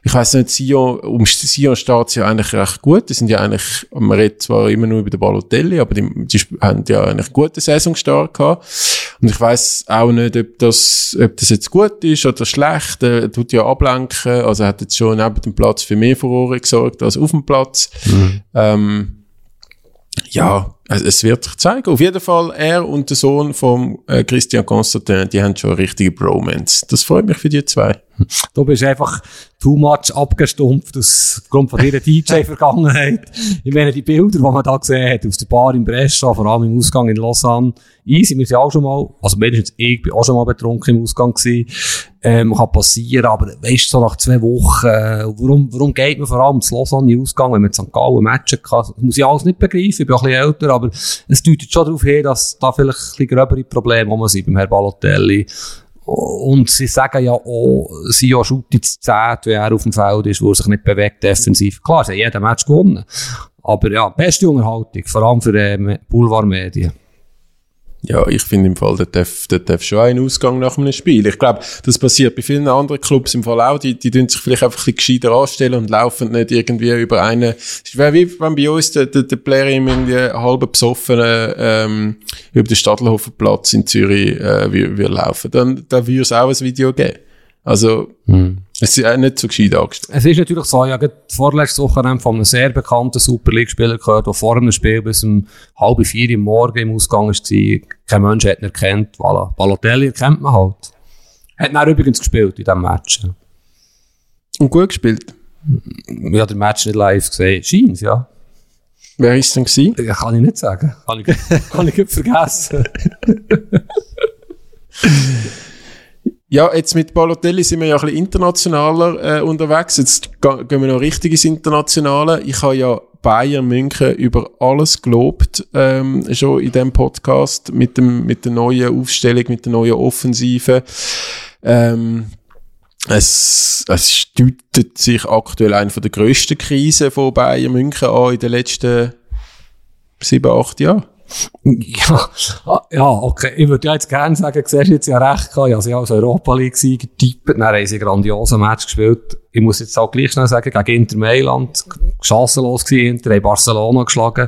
ich weiß nicht, Sion, um Sion steht es ja eigentlich recht gut. Die sind ja eigentlich, man redet zwar immer nur über den Balotelli, aber die, die haben ja eigentlich gute Saisonstart gehabt. Und ich weiß auch nicht, ob das, ob das jetzt gut ist oder schlecht. Er tut ja ablenken. Also hat jetzt schon neben dem Platz für mehr Furore gesorgt als auf dem Platz. Mhm. Ähm, ja, es wird sich zeigen. Auf jeden Fall, er und der Sohn von äh, Christian Constantin, die haben schon eine richtige Bromance. Das freut mich für die zwei. Du bist einfach too much abgestumpft aus Grund von deiner DJ-Vergangenheit. Ich meine, die Bilder, die man da gesehen hat, aus der Bar in Brescia, vor allem im Ausgang in Lausanne, easy, wir sind auch schon mal, also mindestens ich bin auch schon mal betrunken im Ausgang gewesen, ähm, kann passieren, aber weißt du, so nach zwei Wochen, äh, warum, warum geht man vor allem zu Lausanne in Ausgang, wenn man St. Gallen matchen kann? Das muss ich alles nicht begreifen, ich bin auch ein bisschen älter, aber es deutet schon darauf hin, dass da vielleicht ein bisschen gröbere Probleme rum sind beim Herrn Balotelli. Und sie sagen ja auch, sie ja schaut jetzt 10, wenn er auf dem Feld ist, wo er sich nicht bewegt defensiv. Klar, sie haben jeden Match gewonnen. Aber ja, beste Unterhaltung, vor allem für äh, Boulevardmedien. Ja, ich finde im Fall, der darf, der darf schon einen Ausgang nach einem Spiel. Ich glaube, das passiert bei vielen anderen Clubs im Fall auch. Die, die tun sich vielleicht einfach ein bisschen gescheiter anstellen und laufen nicht irgendwie über einen. Es wäre wie wenn bei uns der, der, der Player irgendwie halb besoffenen ähm, über den Stadlhofenplatz in Zürich äh, wir, wir laufen. Dann, dann würde es auch ein Video geben. Also, hm. Es ist auch nicht so gescheit angestellt. Es ist natürlich so, ja, vorletzte Woche haben von einem sehr bekannten Super League-Spieler gehört, der vor einem Spiel bis um halb vier im Morgen im Ausgang war. Kein Mensch hat ihn erkannt. Voilà. Balotelli erkennt man halt. Hat er übrigens gespielt in diesem Match. Und gut gespielt? Ich habe den Match nicht live gesehen. Scheint, ja. Wer war es denn gewesen? Ja, kann ich nicht sagen. Kann ich, kann ich vergessen. Ja, jetzt mit Balotelli sind wir ja ein bisschen internationaler äh, unterwegs. Jetzt gehen wir noch richtig ins Internationale. Ich habe ja Bayern München über alles gelobt, ähm, schon in dem Podcast mit dem, mit der neuen Aufstellung, mit der neuen Offensive. Ähm, es, es deutet sich aktuell eine der grössten Krisen von Bayern München an in den letzten sieben, acht Jahren. Ja, ja, okay. Ich würde ja jetzt gerne sagen, siehst du jetzt ja recht gehabt. Ich habe ja als Europa League getippt. Dann haben sie ein grandioses Match gespielt. Ich muss jetzt auch gleich schnell sagen, gegen Inter Mailand. Chancenlos gewesen. Inter haben Barcelona geschlagen.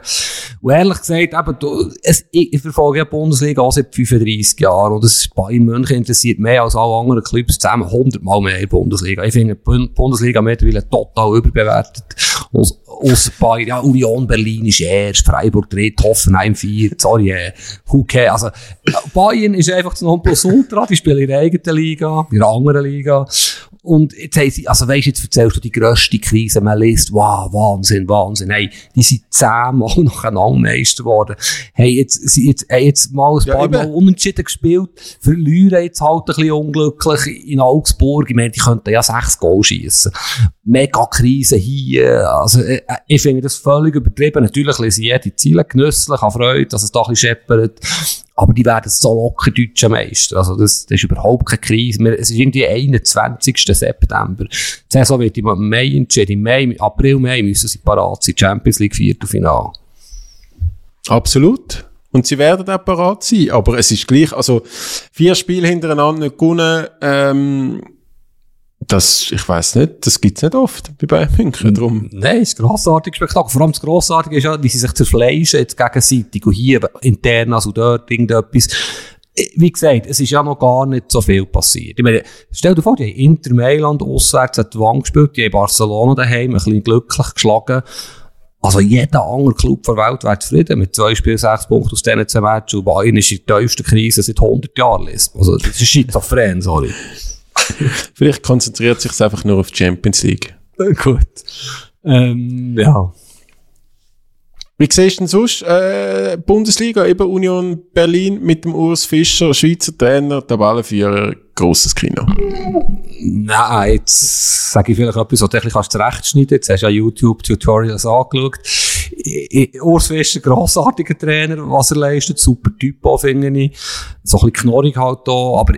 Und ehrlich gesagt, eben, du, es, ich, verfolge ja die Bundesliga auch seit 35 Jahren. Und es Bayern München interessiert mehr als alle anderen Clubs zusammen 100 Mal mehr in der Bundesliga. Ich finde die Bundesliga mittlerweile total überbewertet. Und Ausser ja, Union Berlin ist erst, Freiburg dritt, Hoffenheim vier, sorry, äh? Also, Bayern ist einfach das Nonplusultra, die spielen in der eigenen Liga, in einer anderen Liga. Und jetzt haben sie, also weisst, jetzt erzählst du die grösste Krise, man liest, wow, Wahnsinn, Wahnsinn, hey, die sind zehnmal nacheinander Meister geworden. Hey, jetzt, sie, jetzt, hey, jetzt mal ein paar ja, Mal unentschieden gespielt, verlieren jetzt halt ein bisschen unglücklich in Augsburg. Ich meine, die könnten ja sechs Goal schießen. Mega Krise hier, also, äh, ich finde das völlig übertrieben. Natürlich lesen jede Ziele genüsslich, habe Freude, dass es da ein bisschen scheppert. Aber die werden so locker deutsche Meister. Also das, das ist überhaupt keine Krise. Es ist irgendwie 21. September. Die Saison wird im Mai entschieden. Im Mai, April, Mai müssen sie parat sein. Champions League Viertelfinale. Absolut. Und sie werden auch parat sein. Aber es ist gleich, also vier Spiele hintereinander nicht gewonnen, ähm, das, ich weiß nicht, das gibt's nicht oft bei Bayern München. Drum. Nein, es ist grossartig Spektakel. Vor allem das Grossartige ist ja, wie sie sich zerfleischen jetzt gegenseitig und hier intern, also dort irgendetwas. Wie gesagt, es ist ja noch gar nicht so viel passiert. Ich meine, stell dir vor, die haben Inter Mailand auswärts hat die Wand gespielt, die haben Barcelona daheim ein bisschen glücklich geschlagen. Also jeder andere Club der Welt wäre zufrieden mit zwei Spielen, sechs Punkten aus diesen zehn Matches. Und Bayern ist in der tiefsten Krise seit 100 Jahren. Also das ist schizophren, sorry. Vielleicht konzentriert sich einfach nur auf die Champions League. Gut. Ähm, ja. Wie siehst du denn sonst äh, Bundesliga, eben Union Berlin mit dem Urs Fischer, Schweizer Trainer, Tabellenführer, grosses Kino? Nein, jetzt sage ich vielleicht etwas, was du ein zurechtschneiden Jetzt hast du ja YouTube-Tutorials angeschaut. Urs Fischer, grossartiger Trainer, was er leistet, super Typ auch, finde ich. So ein bisschen knorrig halt da, aber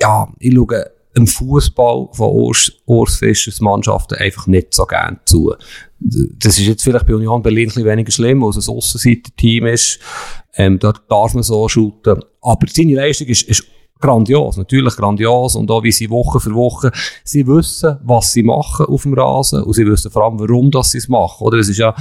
ja, ich schaue im Fußball von Urs, Urs Fischers Mannschaften einfach nicht so gern zu. Das ist jetzt vielleicht bei Union Berlin ein bisschen weniger schlimm, weil es ein Aussenseiter-Team ist. Ähm, dort darf man so shooten. Aber seine Leistung ist, ist grandios, natürlich grandios und auch wie sie Woche für Woche, sie wissen, was sie machen auf dem Rasen und sie wissen vor allem, warum dass sie es machen, oder? Es ist ja,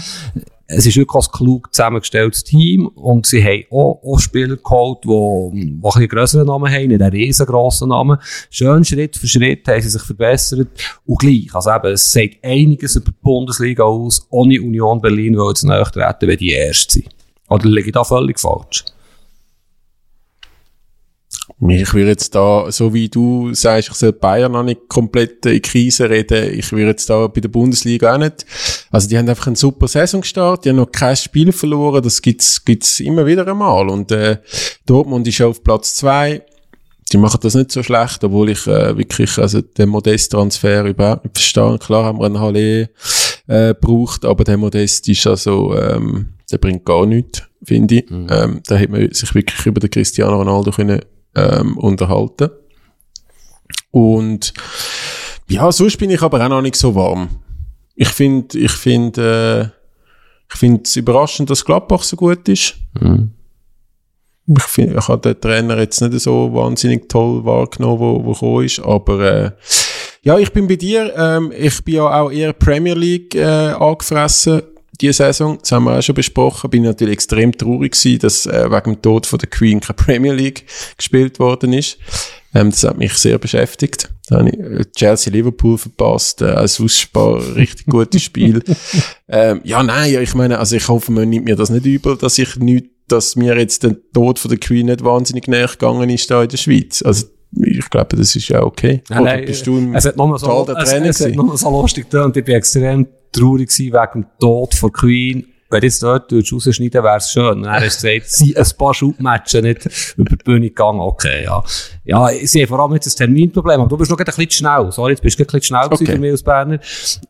es ist wirklich ein klug zusammengestelltes Team und sie haben auch, auch Spieler geholt, die, die ein bisschen grösseren Namen haben, nicht einen riesengroßen Namen. Schön Schritt für Schritt haben sie sich verbessert und gleich, also eben, es sagt einiges über die Bundesliga aus, ohne Union Berlin, weil sie näher treten, wenn die Erste sind. Oder liege ich da völlig falsch? Ich würde jetzt da, so wie du sagst, ich soll Bayern noch nicht komplett in Krise reden. Ich würde jetzt da bei der Bundesliga auch nicht. Also die haben einfach einen super Saison gestartet, die haben noch kein Spiel verloren. Das gibt's, gibt's immer wieder einmal. Und, äh, Dortmund ist auf Platz zwei. Die machen das nicht so schlecht, obwohl ich äh, wirklich also den Modest-Transfer überhaupt nicht verstehe. Klar haben wir einen Halle äh, gebraucht, aber der Modest ist also, ähm, der bringt gar nichts, finde ich. Mhm. Ähm, da hätte man sich wirklich über den Cristiano Ronaldo können ähm, unterhalten. Und ja, sonst bin ich aber auch noch nicht so warm. Ich finde, ich finde, äh, ich finde es überraschend, dass Gladbach so gut ist. Mhm. Ich finde, ich habe den Trainer jetzt nicht so wahnsinnig toll wahrgenommen, wo, wo gekommen ist, aber äh, ja, ich bin bei dir. Ähm, ich bin ja auch eher Premier League äh, angefressen diese Saison, das haben wir auch schon besprochen, bin natürlich extrem traurig gewesen, dass äh, wegen dem Tod von der Queen keine Premier League gespielt worden ist. Ähm, das hat mich sehr beschäftigt. Da habe ich äh, Chelsea-Liverpool verpasst, äh, als Ausspar, richtig gutes Spiel. ähm, ja, nein, ich meine, also ich hoffe, man nimmt mir das nicht übel, dass ich nicht, dass mir jetzt der Tod von der Queen nicht wahnsinnig näher gegangen ist da in der Schweiz. Also, ich glaube, das ist ja okay. Nein, nein, bist du im es hat nochmal so, es, es hat nochmal so lustig und ich bin extrem traurig gewesen wegen dem Tod von Queen. Wenn du jetzt dort rausschneiden wäre es schön. Und er hat gesagt, sie ein paar Schubmatchen nicht über die Bühne gegangen. Okay, ja. Ja, ich sehe vor allem jetzt ein Terminproblem. Aber du bist noch ein bisschen schnell. Sorry, jetzt bist du ein bisschen schnell okay. für mich als Berner.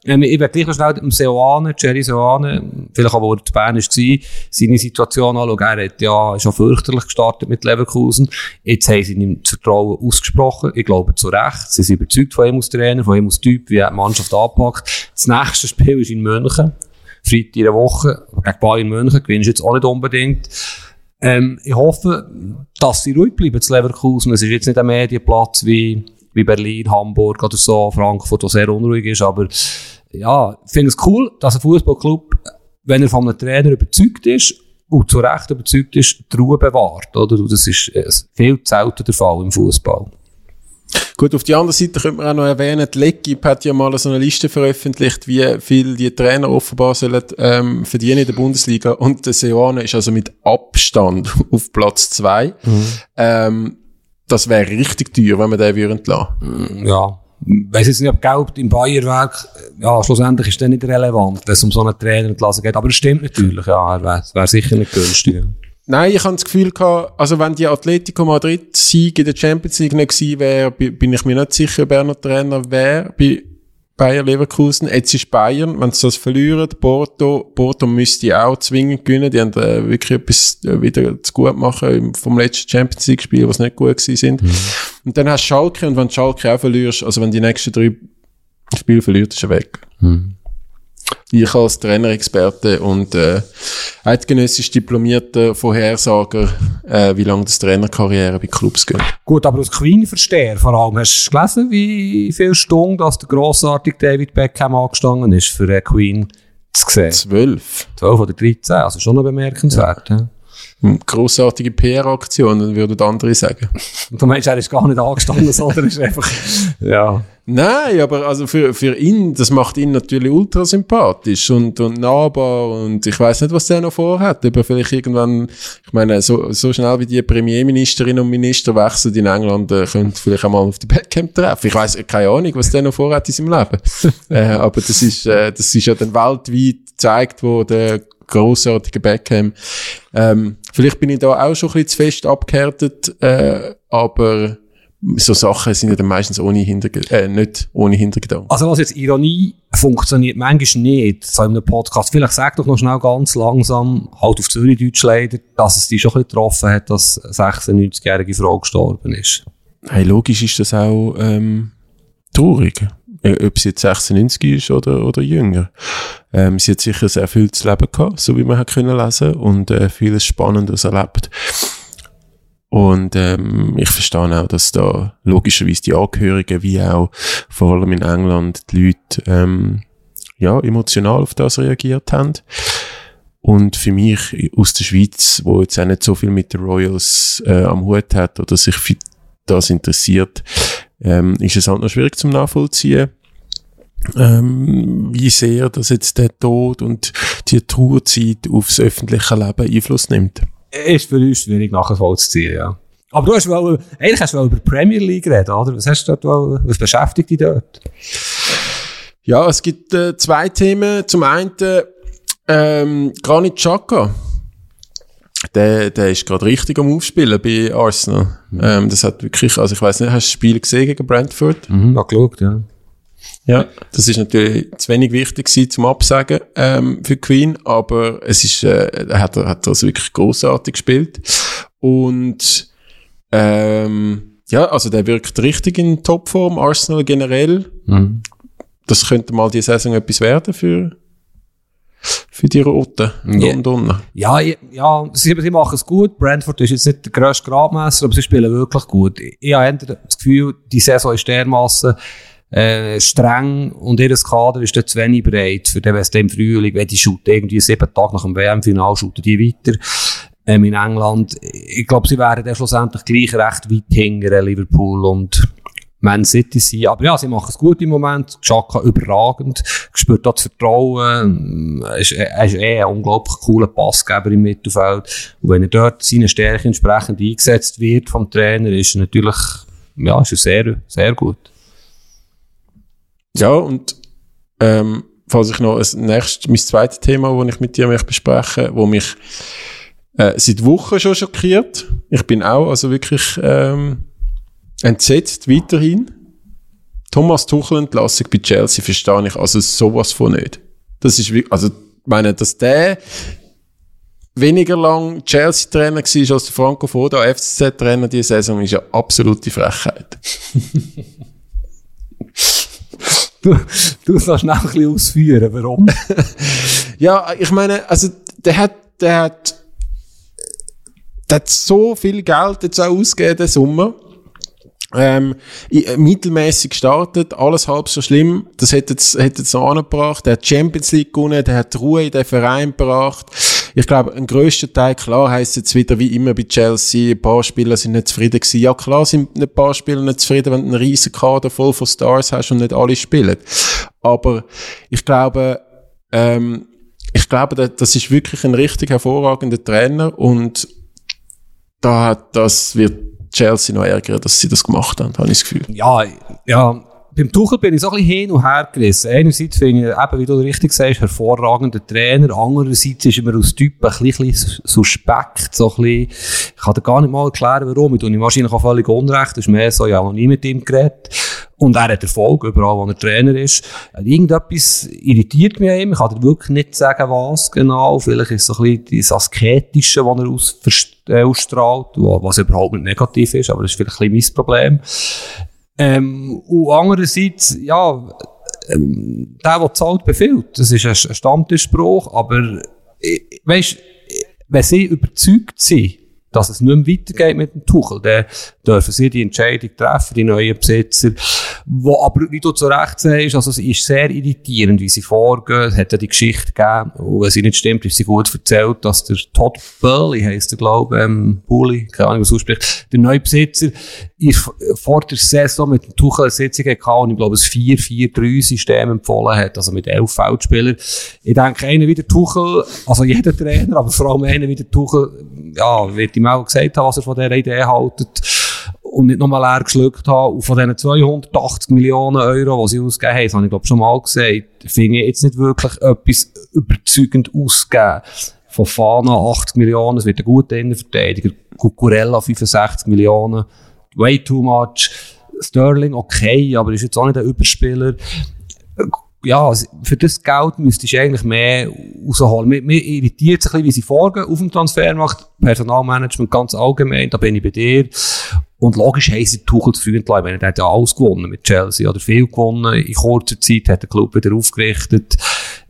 Ähm, ich werde gleich noch schnell dem Seoane, Jerry Seoane, vielleicht auch, wo er zu Bern war, seine Situation anschauen. Er hat ja schon fürchterlich gestartet mit Leverkusen. Jetzt haben sie ihm das Vertrauen ausgesprochen. Ich glaube, zu Recht. Sie sind überzeugt von ihm als Trainer, von ihm als Typ, wie er die Mannschaft anpackt. Das nächste Spiel ist in München. Freitag in der Woche. Gegen Bayern München gewinnst du jetzt auch nicht unbedingt. Ähm, ich hoffe, dass sie ruhig bleiben zu Leverkusen. Es ist jetzt nicht ein Medienplatz wie, wie Berlin, Hamburg oder so, Frankfurt, der sehr unruhig ist. Aber ja, ich finde es cool, dass ein Fußballclub, wenn er von einem Trainer überzeugt ist und zu Recht überzeugt ist, die Ruhe bewahrt. Oder? Das ist äh, viel selten der Fall im Fußball. Gut, auf die andere Seite könnte man auch noch erwähnen, die Legib hat ja mal so eine Liste veröffentlicht, wie viel die Trainer offenbar sollen ähm, verdienen in der Bundesliga. Und der Seoane ist also mit Abstand auf Platz zwei. Mhm. Ähm, das wäre richtig teuer, wenn man den würden lassen. Mm, ja. Weiss jetzt nicht, ob Geld im Bayerwerk, ja, schlussendlich ist das nicht relevant, wenn es um so einen Trainer entlassen geht. Aber es stimmt natürlich, ja, er wäre wär sicher nicht günstig. Nein, ich habe das Gefühl gehabt, also wenn die Atletico Madrid Sieg in der Champions League nicht gewesen wäre, bin ich mir nicht sicher, wer noch Trainer wäre bei Bayer Leverkusen. Jetzt ist Bayern, wenn sie das verlieren, Porto, Porto müsste auch zwingend gewinnen. Die haben äh, wirklich etwas äh, wieder zu gut machen vom letzten Champions League Spiel, was nicht gut gewesen sind. Mhm. Und dann hast du Schalke und wenn du Schalke auch verlierst, also wenn die nächsten drei Spiele verliert, ist er weg. Mhm ich als Trainerexperte und äh, eidgenössisch diplomierter Vorhersager, äh, wie lange das Trainerkarriere bei Clubs geht. Gut, aber als Queen-Versteher vor allem, hast du gelesen, wie viele Stunden dass der grossartige David Beckham angestanden ist für äh, Queen zu sehen? Zwölf. Zwölf oder dreizehn, also schon noch bemerkenswert. Ja. Grossartige PR-Aktion, würden andere sagen. Und du meinst, er ist gar nicht angestanden, sondern ist einfach, ja. Nein, aber also für, für ihn, das macht ihn natürlich ultra sympathisch und, und nahbar und ich weiß nicht, was der noch vorhat. Aber vielleicht irgendwann, ich meine, so, so schnell wie die Premierministerinnen und Minister wechseln in England, äh, könnte vielleicht einmal auf die Badcamp treffen. Ich weiß keine Ahnung, was der noch vorhat in seinem Leben. äh, aber das ist, äh, das ist ja dann weltweit gezeigt worden, grossartige Beckham. Ähm, vielleicht bin ich da auch schon ein bisschen zu fest abgehärtet, äh, aber so Sachen sind ja dann meistens ohne Hinterge äh, nicht ohne Hintergedanken. Also was jetzt Ironie funktioniert manchmal nicht, so in einem Podcast. Vielleicht sag doch noch schnell ganz langsam, halt auf Zürich-Deutsch leider, dass es dich schon ein bisschen getroffen hat, dass eine 96-jährige Frau gestorben ist. Hey, logisch ist das auch ähm, traurig. Äh, ob sie jetzt 96 ist oder, oder jünger. Ähm, sie hat sicher sehr viel zu leben gehabt, so wie man hat können lesen und äh, vieles Spannendes erlebt. Und ähm, ich verstehe auch, dass da logischerweise die Angehörigen, wie auch vor allem in England, die Leute ähm, ja, emotional auf das reagiert haben. Und für mich aus der Schweiz, wo jetzt auch nicht so viel mit den Royals äh, am Hut hat oder sich für das interessiert, ähm, ist es halt noch schwierig zum Nachvollziehen, ähm, wie sehr das jetzt der Tod und die Trauerzeit aufs öffentliche Leben Einfluss nimmt. Ist für uns schwierig nachvollziehen, ja. Aber du hast wohl, eigentlich hast du wohl über die Premier League reden, oder? Was hast du dort wohl, was beschäftigt dich dort? Ja, es gibt äh, zwei Themen. Zum einen, ähm, Granit Xhaka. Der, der ist gerade richtig am Aufspielen bei Arsenal. Mhm. Ähm, das hat wirklich, also ich weiß nicht, hast du das Spiel gesehen gegen Brentford? Mhm, ja, geschaut, ja. Ja, das ist natürlich zu wenig wichtig gewesen zum Absagen ähm, für Queen, aber es ist, äh, er hat, hat das wirklich großartig gespielt und ähm, ja, also der wirkt richtig in Topform, Arsenal generell. Mhm. Das könnte mal die Saison etwas werden für für die Roten in yeah. London. Ja, ja, sie, sie machen es gut. Brentford ist jetzt nicht der grösste Gradmesser, aber sie spielen wirklich gut. Ich habe das Gefühl, die Saison ist dermassen äh, streng und ihr Kader ist dort zu wenig breit für den West im Frühling, wenn die shooten irgendwie sieben Tage nach dem WM-Final shooten die weiter. Ähm, in England, ich glaube, sie wären dann schlussendlich gleich recht weit hinter Liverpool und Man City sein. Aber ja, sie machen es gut im Moment. Xhaka überragend. Spürt dort Vertrauen. Ist, er ist eh ein unglaublich cooler Passgeber im Mittelfeld. Und wenn er dort seine Stärke entsprechend eingesetzt wird vom Trainer, ist er natürlich, ja, ist er sehr, sehr gut. Ja, und ähm, falls ich noch ein nächstes, mein zweites Thema, das ich mit dir möchte besprechen, wo mich äh, seit Wochen schon schockiert. Ich bin auch also wirklich ähm, entsetzt weiterhin. Thomas Tuchel Entlassung bei Chelsea verstehe ich also sowas von nicht. Das ist wie, also ich meine, dass der weniger lang Chelsea-Trainer war als der Franco Foda FCZ-Trainer diese Saison, ist ja absolute Frechheit. du, du sollst noch ein bisschen ausführen, warum? ja, ich meine, also, der hat, der hat, der hat so viel Geld jetzt auch ausgegeben, den Sommer. Ähm, äh, mittelmäßig gestartet, alles halb so schlimm. Das hätte jetzt, hätte jetzt noch angebracht. Der hat Champions League gewonnen, der hat Ruhe in den Verein gebracht. Ich glaube, ein grösster Teil, klar, heisst jetzt wieder wie immer bei Chelsea, ein paar Spieler sind nicht zufrieden gewesen. Ja, klar sind ein paar Spieler nicht zufrieden, wenn du einen riesen Kader voll von Stars hast und nicht alle spielen. Aber ich glaube, ähm, ich glaube, das ist wirklich ein richtig hervorragender Trainer und da hat, das wird Chelsea noch ärgern, dass sie das gemacht haben, habe ich das Gefühl. Ja, ja. Beim Tuchel bin ich so ein bisschen hin und her gerissen. Einerseits finde ich, eben, wie du richtig sagst, hervorragender Trainer. Andererseits ist er mir aus Typ ein bisschen suspekt. So ein bisschen, ich kann dir gar nicht mal erklären, warum. Ich tue ihm wahrscheinlich auch völlig unrecht. Das ist mehr so, habe noch nie mit ihm geredet. Und er hat Erfolg, überall, wo er Trainer ist. Irgendetwas irritiert mich an ihm. Ich kann dir wirklich nicht sagen, was genau. Vielleicht ist es so ein bisschen das Asketische, was er äh, ausstrahlt, was überhaupt nicht negativ ist, aber das ist vielleicht ein bisschen mein Problem. Ähm, und andererseits, ja, ähm, der, der zahlt, befiehlt. Das ist ein Stammtischspruch, aber, äh, weißt, wenn sie überzeugt sind, dass es nicht mehr weitergeht mit dem Tuchel, dann dürfen sie die Entscheidung treffen, die neuen Besitzer. Wo aber, wie du zu Recht sagst, also es ist sehr irritierend, wie sie vorgehen. Es hat ja die Geschichte gegeben, und wenn sie nicht stimmt, ist sie gut erzählt, dass der Todd Burley heisst der, glaube ich, ähm, Bully, keine Ahnung, was ausspricht, der neue Besitzer, ist vor der Saison mit dem Tuchel eine Sitzung gehabt und ich glaube, ein 4-4-3-System empfohlen hat, also mit elf Feldspielern. Ich denke, einer wie der Tuchel, also jeder Trainer, aber vor allem einer wie der Tuchel, ja, wird ihm auch gesagt haben, was er von dieser Idee haltet und nicht nochmal leer geschluckt haben. Und von diesen 280 Millionen Euro, die sie ausgegeben haben, das habe ich glaube schon mal gesagt, finde ich jetzt nicht wirklich etwas überzeugend ausgegeben. Von Fana 80 Millionen, es wird ein guter Innenverteidiger. Cucurella 65 Millionen, way too much. Sterling okay, aber ist jetzt auch nicht ein Überspieler ja, für das Geld müsstest du eigentlich mehr rausholen. Mir, mir irritiert es ein bisschen, wie sie vorgehen auf dem Transfermarkt, Personalmanagement ganz allgemein, da bin ich bei dir. Und logisch haben sie Tuchel zu früh entlassen. Er hat ja alles gewonnen mit Chelsea oder viel gewonnen. In kurzer Zeit hat der Club wieder aufgerichtet.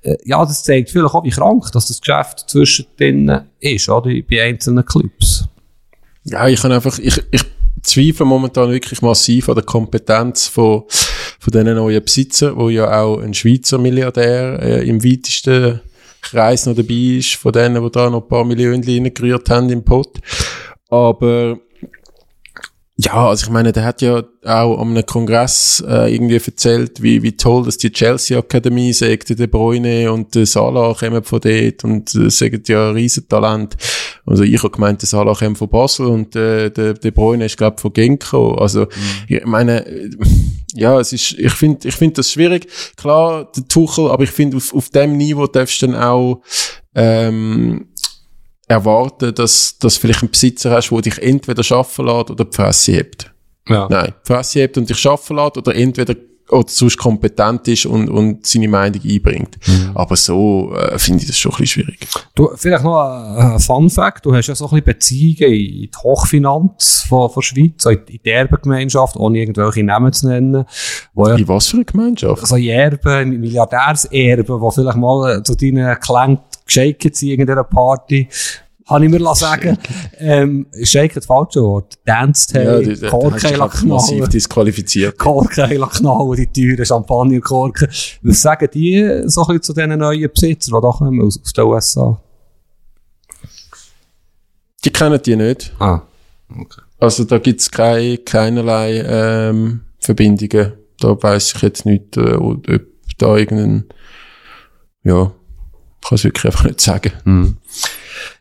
Äh, ja, das zeigt vielleicht auch, wie krank dass das Geschäft zwischen denen ist, oder? Bei einzelnen Clubs. Ja, ich kann einfach, ich, ich zweifle momentan wirklich massiv an der Kompetenz von, von diesen neuen Besitzern, wo ja auch ein Schweizer Milliardär äh, im weitesten Kreis noch dabei ist, von denen, die da noch ein paar Millionen reingerührt haben im Pot. Aber ja, also ich meine, der hat ja auch an einem Kongress äh, irgendwie erzählt, wie, wie toll, dass die Chelsea Akademie sagt, der De Bruyne und der Salah kommen von dort und äh, sagen ja ein Riesentalent. Also ich habe gemeint, der Salah kommt von Basel und äh, der De Bruyne ist glaube von Genko. Also mhm. ich meine, ja, es ist, ich finde, ich finde das schwierig. Klar, der Tuchel, aber ich finde auf, auf dem Niveau darfst du dann auch ähm, erwarten, dass, dass vielleicht einen Besitzer hast, der dich entweder schaffen lässt oder die Fresse hebt. Ja. Nein, die Fresse hebt und dich schaffen lässt oder entweder oder sonst kompetent ist und, und seine Meinung einbringt. Mhm. Aber so äh, finde ich das schon ein bisschen schwierig. Du, vielleicht noch ein, ein Fun Fact. Du hast ja so ein bisschen Beziehungen in die Hochfinanz von, von Schweiz, in die Erbengemeinschaft, ohne irgendwelche Namen zu nennen. Wo ja, in was für eine Gemeinschaft? Also Erben, Milliardärserben, die vielleicht mal zu deinen Klängen geschenkt sind in irgendeiner Party habe ich mir sagen ähm, Shake das falsche Wort. Danced haben, ja, knallen. Massiv disqualifiziert. Korkeiler knallen, die teuren Champagnerkorken. Was sagen die so ein zu diesen neuen Besitzern, die da kommen aus, aus den USA? Die kennen die nicht. Ah, okay. Also da gibt's keine, keinerlei ähm, Verbindungen. Da weiß ich jetzt nicht, äh, ob da irgendein, ja, kann es wirklich einfach nicht sagen. Mhm.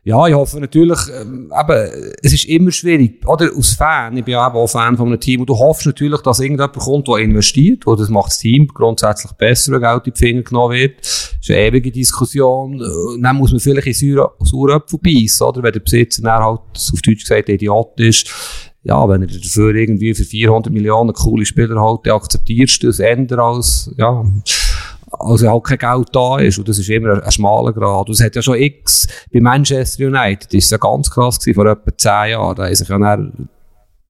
Ja, ich hoffe natürlich, ähm, eben, es ist immer schwierig, oder? Als Fan, ich bin ja eben auch Fan von einem Team, und du hoffst natürlich, dass irgendjemand kommt, der investiert, oder das macht das Team grundsätzlich besser, wenn Geld in die Finger genommen wird. Das ist eine ewige Diskussion. Äh, dann muss man vielleicht in sauren Äpfel beißen, oder? Wenn der Besitzer dann halt, auf Deutsch gesagt, Idiot ist. Ja, wenn er dafür irgendwie für 400 Millionen coole Spieler halt, akzeptierst du das ändern als, ja, also halt kein Geld da ist. Und das ist immer ein, schmaler Grad. Und es hat ja schon X, bei Manchester United ist es ja ganz krass gewesen, vor etwa zehn Jahren. Da haben sich ja dann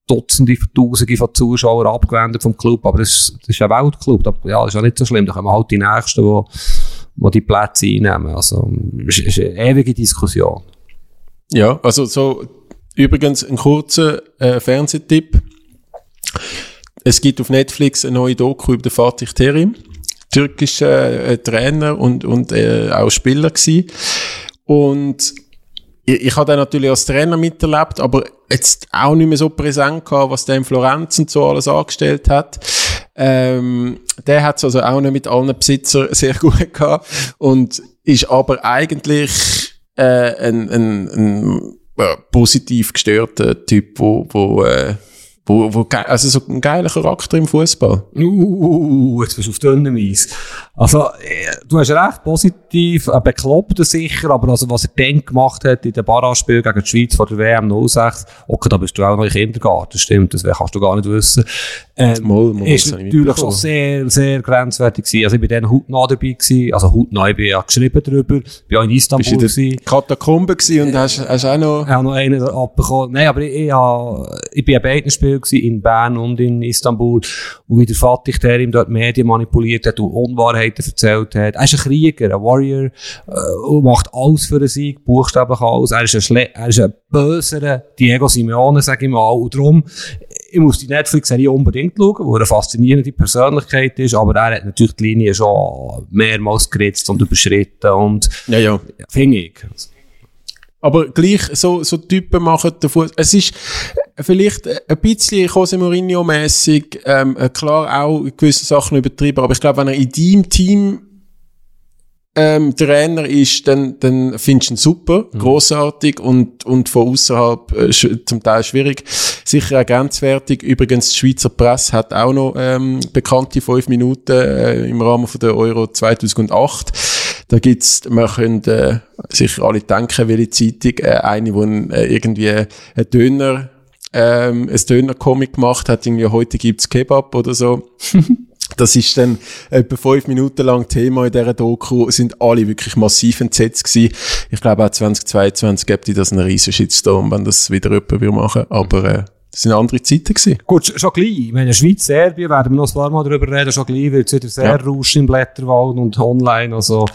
Dutzende, Tausende von Zuschauern abgewendet vom Club. Aber das, das ist ein Weltclub. Da, ja, ist ja nicht so schlimm. Da kommen halt die Nächsten, die, die die Plätze einnehmen. Also, es ist eine ewige Diskussion. Ja, also so, übrigens ein kurzer äh, Fernsehtipp. Es gibt auf Netflix eine neue Doku über den Fatih Terim türkischer äh, Trainer und, und äh, auch Spieler gewesen. Und ich, ich habe den natürlich als Trainer miterlebt, aber jetzt auch nicht mehr so präsent gehabt, was der in Florenz und so alles angestellt hat. Ähm, der hat es also auch nicht mit allen Besitzern sehr gut gehabt und ist aber eigentlich äh, ein, ein, ein äh, positiv gestörter Typ, wo, wo äh, wo, wo, also so ein geiler Charakter im Fußball. Uh, jetzt bist du auf dünnem Eis. Also, äh, du hast recht positiv, ein Bekloppter sicher, aber also, was er dann gemacht hat in dem Barrage-Spiel gegen die Schweiz vor der WM 06, okay, da bist du auch noch im Kindergarten, stimmt, das kannst du gar nicht wissen. Ähm, mal, mal, ist natürlich schon sehr, sehr grenzwertig gewesen. Also ich bin dann hautnah dabei gewesen, also hautnah, ich bin ja geschrieben drüber, bin auch in Istanbul bist du in Katakomben gewesen und hast, hast auch noch... Ich habe noch einen abbekommen. Nein, aber ich, ich, ich, ich bin an beiden Spielen gewesen, in Bern und in Istanbul, und wie der Fatih, der ihm dort Medien manipuliert hat und Unwahrheiten erzählt hat. Er ist ein Krieger, ein Warrior, äh, macht alles für den Sieg, buchstäblich alles. Er ist ein, Schle er ist ein böserer Diego Simeone, sag ich mal, und darum, ich muss die Netflix-Serie unbedingt schauen, wo er eine faszinierende Persönlichkeit ist, aber er hat natürlich die Linie schon mehrmals geritzt und überschritten und, Ja, ja. finde ich. Aber gleich, so, so Typen machen den Fuß. Es ist vielleicht ein bisschen Jose Mourinho-mässig, ähm, klar auch in gewissen Sachen übertrieben, aber ich glaube, wenn er in deinem Team ähm, Trainer ist, dann, dann findest du ihn super, großartig und, und von außerhalb äh, zum Teil schwierig. Sicher auch grenzwertig. Übrigens, die Schweizer Presse hat auch noch ähm, bekannte fünf Minuten äh, im Rahmen von der Euro 2008. Da gibt's, man können äh, sicher alle denken, welche Zeitung, äh, eine, wo ein, äh, irgendwie ein Döner, ähm, ein Döner-Comic gemacht hat, irgendwie heute gibt's Kebab oder so. Das ist dann etwa fünf Minuten lang Thema in dieser Doku, sind alle wirklich massiv entsetzt gewesen. Ich glaube auch 2022 gibt es das einen riesen Shitstorm, wenn das wieder jemand will machen. Aber äh, das sind andere Zeiten gewesen. Gut, sch- schon gleich. Ich meine, Schweiz, Serbien, werden wir noch ein paar Mal darüber reden, schon gleich wird es wieder sehr Ja. rauschen im Blätterwald und online, also,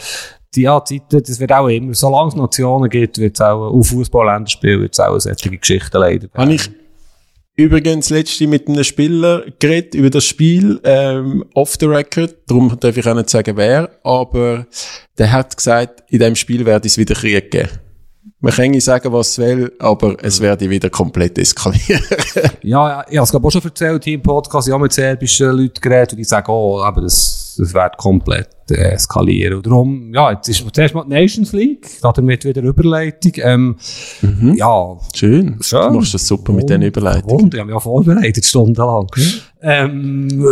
die ja, Zeiten, das wird auch immer, solange es Nationen gibt, wird es auch, auf Fußball-Länderspiel wird es auch solche Geschichten leider Habe ich übrigens letzte mit einem Spieler geredet über das Spiel, ähm, off the record, darum darf ich auch nicht sagen wer, aber der hat gesagt, in dem Spiel werde es wieder Krieg geben. Man kann sagen, was es will, aber es werde wieder komplett eskalieren. Ja, ja, ich habe es glaube auch schon erzählt hier im Podcast, ich habe mit serbischen Leuten geredet und die sagen, oh, aber das, das wird komplett äh, eskalieren. Und darum, ja, jetzt ist zuerst mal die Nations League, damit wieder Überleitung. Ähm, Ja, Schön. Schön. Du machst das super mit den Überleitungen. Und ich habe mich ja vorbereitet, stundenlang. Ähm, äh,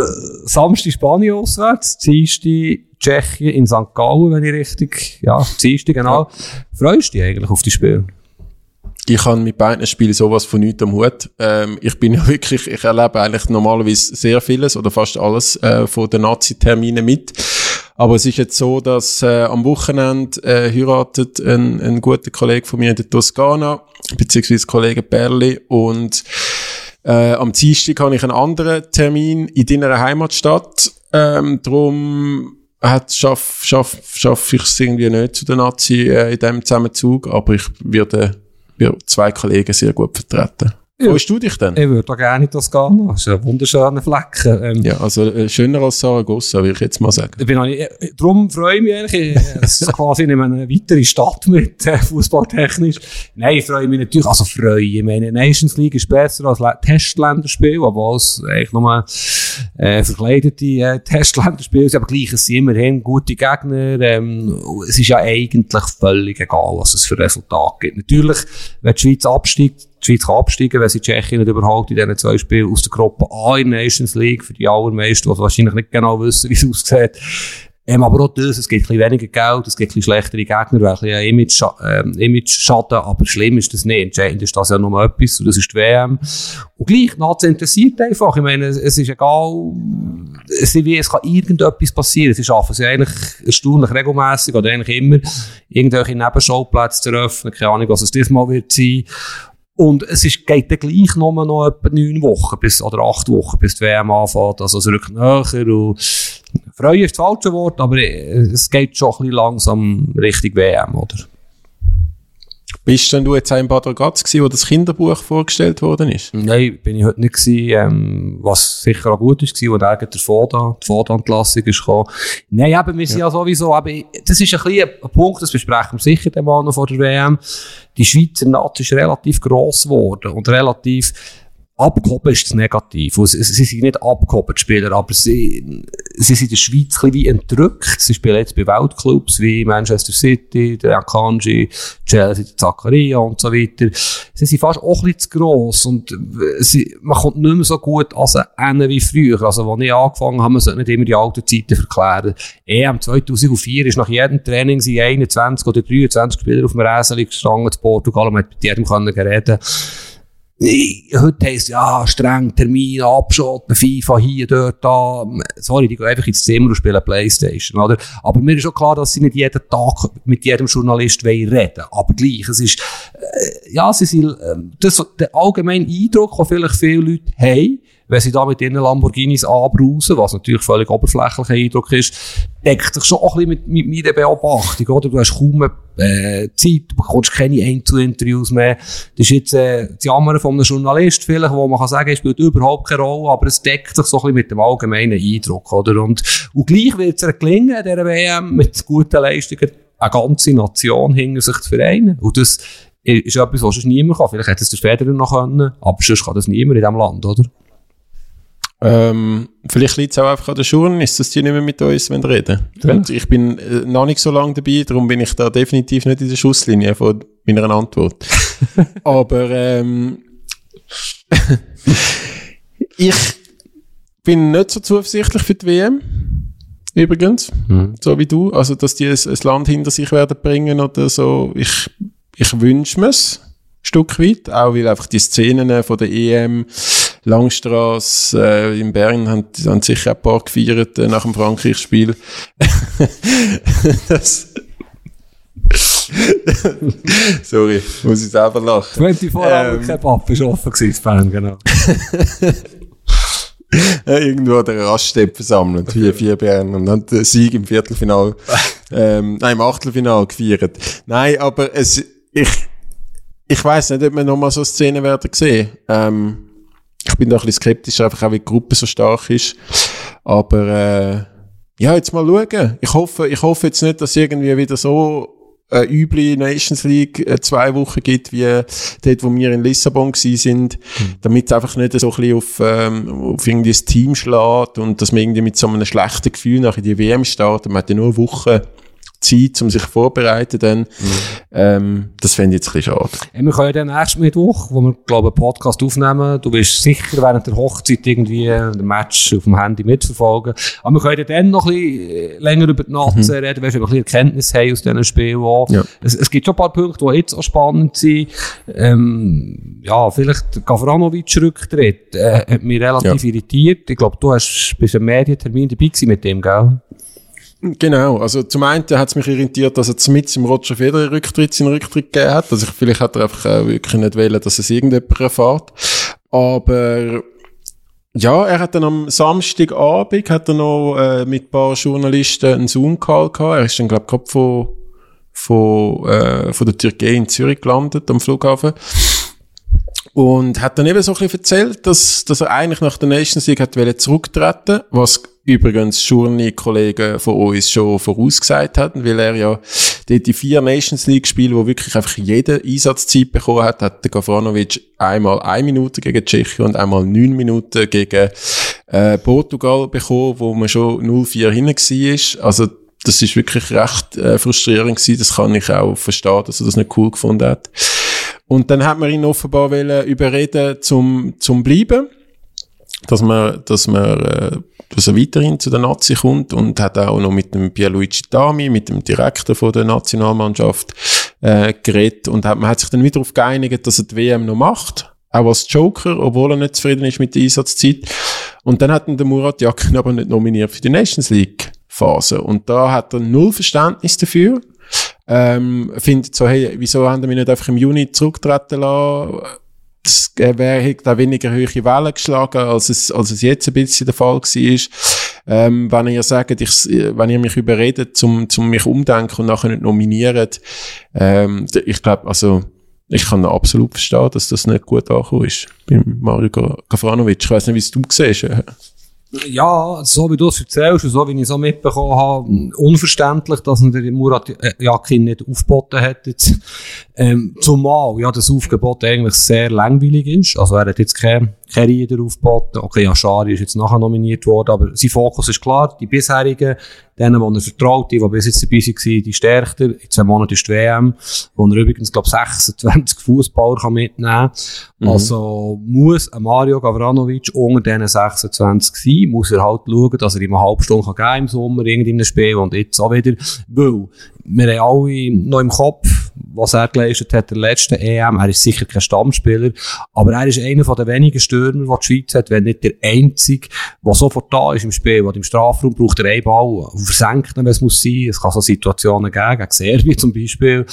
Samstag Spanien auswärts, Dienstag Tschechien in St. Gallen, wenn ich richtig, ja, Dienstag, genau. Freust du dich eigentlich auf die Spiele? Ich habe mit beiden Spielen sowas von nichts am Hut. Ähm, ich bin ja wirklich, ich erlebe eigentlich normalerweise sehr vieles oder fast alles äh, von den Nazi-Terminen mit. Aber es ist jetzt so, dass äh, am Wochenende äh, heiratet ein, ein guter Kollege von mir in der Toskana, beziehungsweise Kollege Berli und äh, am Dienstag habe ich einen anderen Termin in deiner Heimatstadt. Ähm, drum hat, schaff, schaff, ich es irgendwie nicht zu der Nazi äh, in diesem Zusammenzug, aber ich werde, werde zwei Kollegen sehr gut vertreten. Ja. Wo hast du dich denn? Ich würde auch gerne in Toskana. Das ist ein wunderschöner Flecken. Ähm, Ja, also äh, schöner als Saragossa, würde ich jetzt mal sagen. Ich bin auch nicht, äh, darum freue ich mich eigentlich. Ich- Es ist quasi in eine weitere Stadt mit äh, fußballtechnisch. Nein, ich freue mich natürlich. Also freue ich. Meine Nations League ist besser als Testländerspiel, obwohl es eigentlich nur äh, verkleidete äh, Testländerspiele sind. Aber gleich, es sind immerhin gute Gegner. Ähm, es ist ja eigentlich völlig egal, was es für Resultate gibt. Natürlich, wenn die Schweiz absteigt, die Schweiz kann absteigen, wenn sie Tschechien nicht überholt in diesen zwei Spielen aus der Gruppe A in Nations League, für die allermeisten, die wahrscheinlich nicht genau wissen, wie es aussieht. Ähm, aber auch das, es gibt ein bisschen weniger Geld, es gibt ein bisschen schlechtere Gegner, ein bisschen Image, ähm, Image Schaden, aber schlimm ist das nicht. Entscheidend ist das ja nur etwas, und das ist die WM. Und gleich, Nazi interessiert einfach. Ich meine, es, es ist egal, es, ist wie, es kann irgendetwas passieren. Sie schaffen es ja eigentlich erstaunlich regelmässig oder eigentlich immer, irgendwelche Nebenschauplätze zu eröffnen. Keine Ahnung, was es diesmal wird sein. Und es ist, geht dann gleich nur noch etwa neun Wochen bis, oder acht Wochen, bis die WM anfängt. Also es rückt näher und freuen ist das falsche Wort, aber äh, es geht schon ein bisschen langsam Richtung WM, oder? Bist denn du jetzt auch in Bad Ragaz gewesen, wo das Kinderbuch vorgestellt worden ist? Nein, bin ich heute nicht gewesen, ähm, was sicher auch gut ist, wo der der Foda, die Foda-Entlassung ist gekommen. Nein, eben, wir sind ja, sowieso, aber das ist ein bisschen ein Punkt, das besprechen wir sicher mal noch vor der WM. Die Schweizer Nazi ist relativ gross geworden und relativ Abgehoben ist das negativ. Sie, sie sind nicht abgehoben, die Spieler, aber sie, sie sind in der Schweiz ein bisschen wie entrückt. Sie spielen jetzt bei Weltclubs wie Manchester City, der Akanji, Chelsea, der Zakaria und so weiter. Sie sind fast auch ein bisschen zu gross und äh, sie, man kommt nicht mehr so gut an sie wie früher. Also, als ich angefangen habe, man sollte nicht immer die alten Zeiten verklären. EM 2004 ist nach jedem Training sind 21 oder 23 Spieler auf dem Rasen gestanden in Portugal und man hat mit jedem können reden heute heisst ja, streng Termin, abschotten, FIFA hier, dort, da. Sorry, die gehen einfach ins Zimmer und spielen Playstation, oder? Aber mir ist schon klar, dass sie nicht jeden Tag mit jedem Journalist reden wollen. Aber gleich, es ist, äh, ja, sie sind, äh, das, der allgemeine Eindruck, den vielleicht viele Leute haben, wenn sie da mit ihren Lamborghinis anbrausen, was natürlich völlig oberflächlicher Eindruck ist, deckt sich schon ein bisschen mit, mit meiner Beobachtung, oder? Du hast kaum äh, Zeit, du bekommst keine Einzelinterviews mehr. Das ist jetzt äh, das Jammern von einem Journalist vielleicht, wo man kann sagen, es spielt überhaupt keine Rolle, aber es deckt sich so ein bisschen mit dem allgemeinen Eindruck, oder? Und, und gleich wird es gelingen, der WM mit guten Leistungen eine ganze Nation hinter sich zu vereinen. Und das ist etwas, was sonst niemand kann. Vielleicht hätte es der Federer noch können, aber sonst kann das niemand in diesem Land, oder? Ähm, vielleicht liegt es auch einfach an der Journalist, dass die nicht mehr mit uns reden wollen. Und ich bin äh, noch nicht so lange dabei, darum bin ich da definitiv nicht in der Schusslinie von meiner Antwort. Aber ähm, ich bin nicht so zuversichtlich für die WM. Übrigens, mhm. so wie du. Also, dass die ein, ein, Land hinter sich werden bringen oder so. Ich, ich wünsche mir es. Stück weit. Auch weil einfach die Szenen von der EM Langstrasse äh, in Bern haben, haben sicher ein paar gefeiert äh, nach dem Frankreich-Spiel. Sorry, muss ich selber lachen. 24 ähm, Kebab ist offen gewesen, Bern, genau. irgendwo hat er Raststätte versammelt, vier, vier Bern, und dann den Sieg im Viertelfinal, ähm, nein, im Achtelfinal gefeiert. Nein, aber es, ich, ich weiß nicht, ob wir nochmal so Szenen werden sehen. Ähm, ich bin da ein bisschen skeptisch, einfach auch, wie die Gruppe so stark ist. Aber äh, ja, jetzt mal schauen. Ich hoffe, ich hoffe jetzt nicht, dass irgendwie wieder so äh, üble Nations League äh, zwei Wochen gibt, wie dort, wo wir in Lissabon sind, mhm. damit es einfach nicht so ein bisschen auf, ähm, auf irgendwie das Team schlägt und dass man irgendwie mit so einem schlechten Gefühl nach in die WM startet. Man hat ja nur eine Woche Zeit, um sich vorzubereiten. Dann. Mhm. Ähm, das fände ich jetzt ein bisschen schade. Ja, wir können ja dann nächsten Mittwoch, wo wir, glaube ich, einen Podcast aufnehmen, du wirst sicher während der Hochzeit irgendwie den Match auf dem Handy mitverfolgen. Aber wir können ja dann noch ein bisschen äh, länger über die Nacht mhm. reden, weil wir ein bisschen Erkenntnis haben aus diesen Spielen Ja. Es, es, gibt schon ein paar Punkte, die jetzt auch spannend sind. Ähm, ja, vielleicht Gavranovic-Rücktritt äh, hat mich relativ ja. irritiert. Ich glaube, du hast bis einem Medientermin dabei gewesen mit dem, gell? Genau, also zum einen hat es mich irritiert, dass er mit im Roger Federer Rücktritt seinen Rücktritt gegeben hat. Also vielleicht hat er einfach äh, wirklich nicht wollen, dass es irgendjemand erfährt. Aber ja, er hat dann am Samstagabend hat er noch äh, mit ein paar Journalisten einen Zoom-Call gehabt. Er ist dann, glaube ich, von, von, äh, von der Türkei in Zürich gelandet, am Flughafen. Und hat dann eben so ein bisschen erzählt, dass, dass er eigentlich nach der Nations League hat zurücktreten was übrigens Journey-Kollegen von uns schon vorausgesagt hatten, weil er ja die vier Nations League-Spiele, wo wirklich einfach jede Einsatzzeit bekommen hat, hat der Gavranovic einmal eine Minute gegen Tschechien und einmal neun Minuten gegen äh, Portugal bekommen, wo man schon 0-4 hinten war. Also das ist wirklich recht äh, frustrierend gewesen. Das kann ich auch verstehen, dass er das nicht cool gefunden hat. Und dann hat man ihn offenbar überreden zum, zum bleiben dass man, dass man, äh, dass er weiterhin zu der Nazi kommt und hat auch noch mit dem Pierluigi Dami, mit dem Direktor von der Nationalmannschaft, äh, geredet und hat, man hat sich dann wieder darauf geeinigt, dass er die WM noch macht. Auch als Joker, obwohl er nicht zufrieden ist mit der Einsatzzeit. Und dann hat ihn der Murat Yakin aber nicht nominiert für die Nations League Phase. Und da hat er null Verständnis dafür. Ähm, findet so, hey, wieso haben wir nicht einfach im Juni zurücktreten lassen? das wäre da weniger hohe Wellen geschlagen, als es, als es jetzt ein bisschen der Fall war. Ähm, wenn ihr sagt, ich, wenn ihr mich überredet, zum, zum mich umdenken und nachher nicht nominiert, ähm, ich glaube, also, ich kann absolut verstehen, dass das nicht gut angekommen ist beim Mario Gafranovic. Ich weiß nicht, wie es du siehst. Ja, so wie du es erzählst und so wie ich es auch mitbekommen habe, unverständlich, dass er der Murat Yakin nicht aufgeboten hat. Jetzt. Ähm, zumal ja das Aufgebot eigentlich sehr langweilig ist. Also er hat jetzt kein, Rieder aufgeboten. Okay, Ashari ist jetzt nachher nominiert worden, aber sein Fokus ist klar. Die bisherigen, denen, die er vertraut, die, die bis jetzt dabei waren, die stärkter. In zwei Monaten ist die WM, wo er übrigens, glaube 26 Fußballer mitnehmen kann. Mhm. Also muss ein Mario Gavranovic unter diesen 26 sein, muss er halt schauen, dass er ihm eine halbe Stunde geben kann im Sommer, irgendein Spiel und jetzt auch wieder, weil wir haben alle noch im Kopf, was er geleistet hat der letzten EM. Er ist sicher kein Stammspieler, aber er ist einer von den wenigen Stürmer, die die Schweiz hat, wenn nicht der einzige, der sofort da ist im Spiel, der im Strafraum braucht er einen Ball, versenkt wenn es muss sein. Es kann so Situationen geben, gegen Serbien zum Beispiel.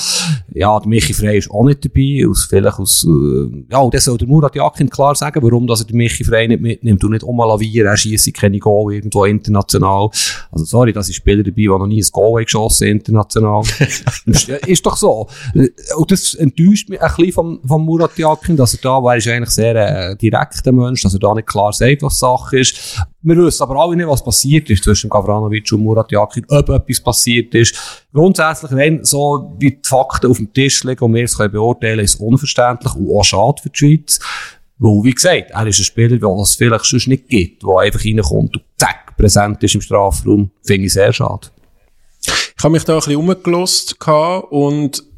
Ja, der Michi Frey ist auch nicht dabei, aus, vielleicht aus, äh, ja, und das soll der Murat Yakin klar sagen, warum dass er den Michi Frey nicht mitnimmt und nicht umlavieren, er schießt keine Goal irgendwo international. Also sorry, das sind Spieler dabei, die noch nie ein Goal geschossen international. ist doch so. Und das enttäuscht mich ein bisschen vom, vom Murat Yakin, dass er da, weil er ist eigentlich sehr äh, direkter Mensch, dass er da nicht klar sagt, was Sache ist. Wir wissen aber alle nicht, was passiert ist zwischen Gavranovic und Murat Yakin, ob etwas passiert ist. Grundsätzlich, wenn so wie die Fakten auf dem Tisch liegen und wir es können beurteilen, ist es unverständlich und auch schade für die Schweiz. Weil, wie gesagt, er ist ein Spieler, der es vielleicht sonst nicht gibt, der einfach reinkommt und zack, präsent ist im Strafraum. Finde ich sehr schade. Ich habe mich da ein bisschen umgelost und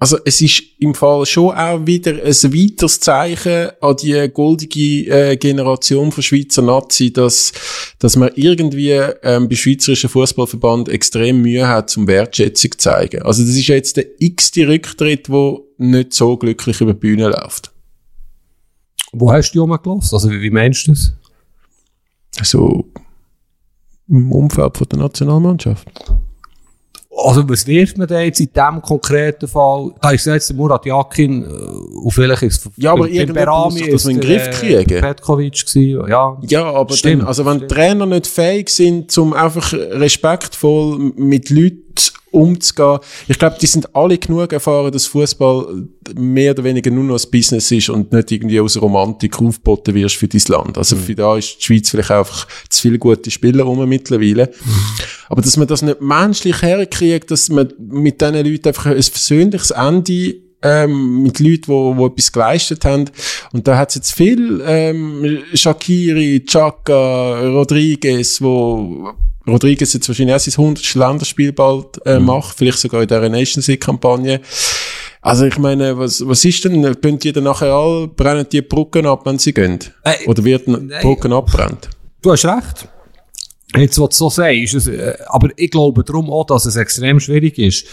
also es ist im Fall schon auch wieder ein weiteres Zeichen an die goldige äh, Generation von Schweizer Nazi, dass, dass man irgendwie ähm, bei Schweizerischen Fußballverband extrem Mühe hat, zum Wertschätzung zu zeigen. Also das ist jetzt der x-te Rücktritt, wo nicht so glücklich über die Bühne läuft. Wo hast du die umgelost? Also wie, wie meinst du das? Also im Umfeld von der Nationalmannschaft. Also, was wirft man da jetzt in diesem konkreten Fall? Da ist jetzt der Murat Yakin, äh, und vielleicht ist es ja, aber sich das in den Griff kriegen. Petkovic gewesen, ja. Ja, aber dann, also wenn stimmt. Trainer nicht fähig sind, zum einfach respektvoll mit Leuten umzugehen. Ich glaube, die sind alle genug erfahren, dass Fußball mehr oder weniger nur noch ein Business ist und nicht irgendwie aus Romantik aufgeboten wirst für dein Land. Also mhm. für da ist die Schweiz vielleicht einfach zu viele gute Spieler rum mittlerweile. Mhm. Aber dass man das nicht menschlich herkriegt, dass man mit diesen Leuten einfach ein versöhnliches Ende ähm, mit Leuten, die, die etwas geleistet haben. Und da hat es jetzt viel ähm, Shakiri, Chaka, Rodriguez, wo Rodriguez jetzt wahrscheinlich erst sein 100. Länderspiel bald äh, mhm. macht, vielleicht sogar in der Nations League-Kampagne. Also ich meine, was, was ist denn? Können die dann nachher alle, brennen die Brücken ab, wenn sie gehen? Äh, Oder wird die Brücken abbrennt? Du hast recht. Jetzt, was du so sagst, es, äh, aber ich glaube darum auch, dass es extrem schwierig ist,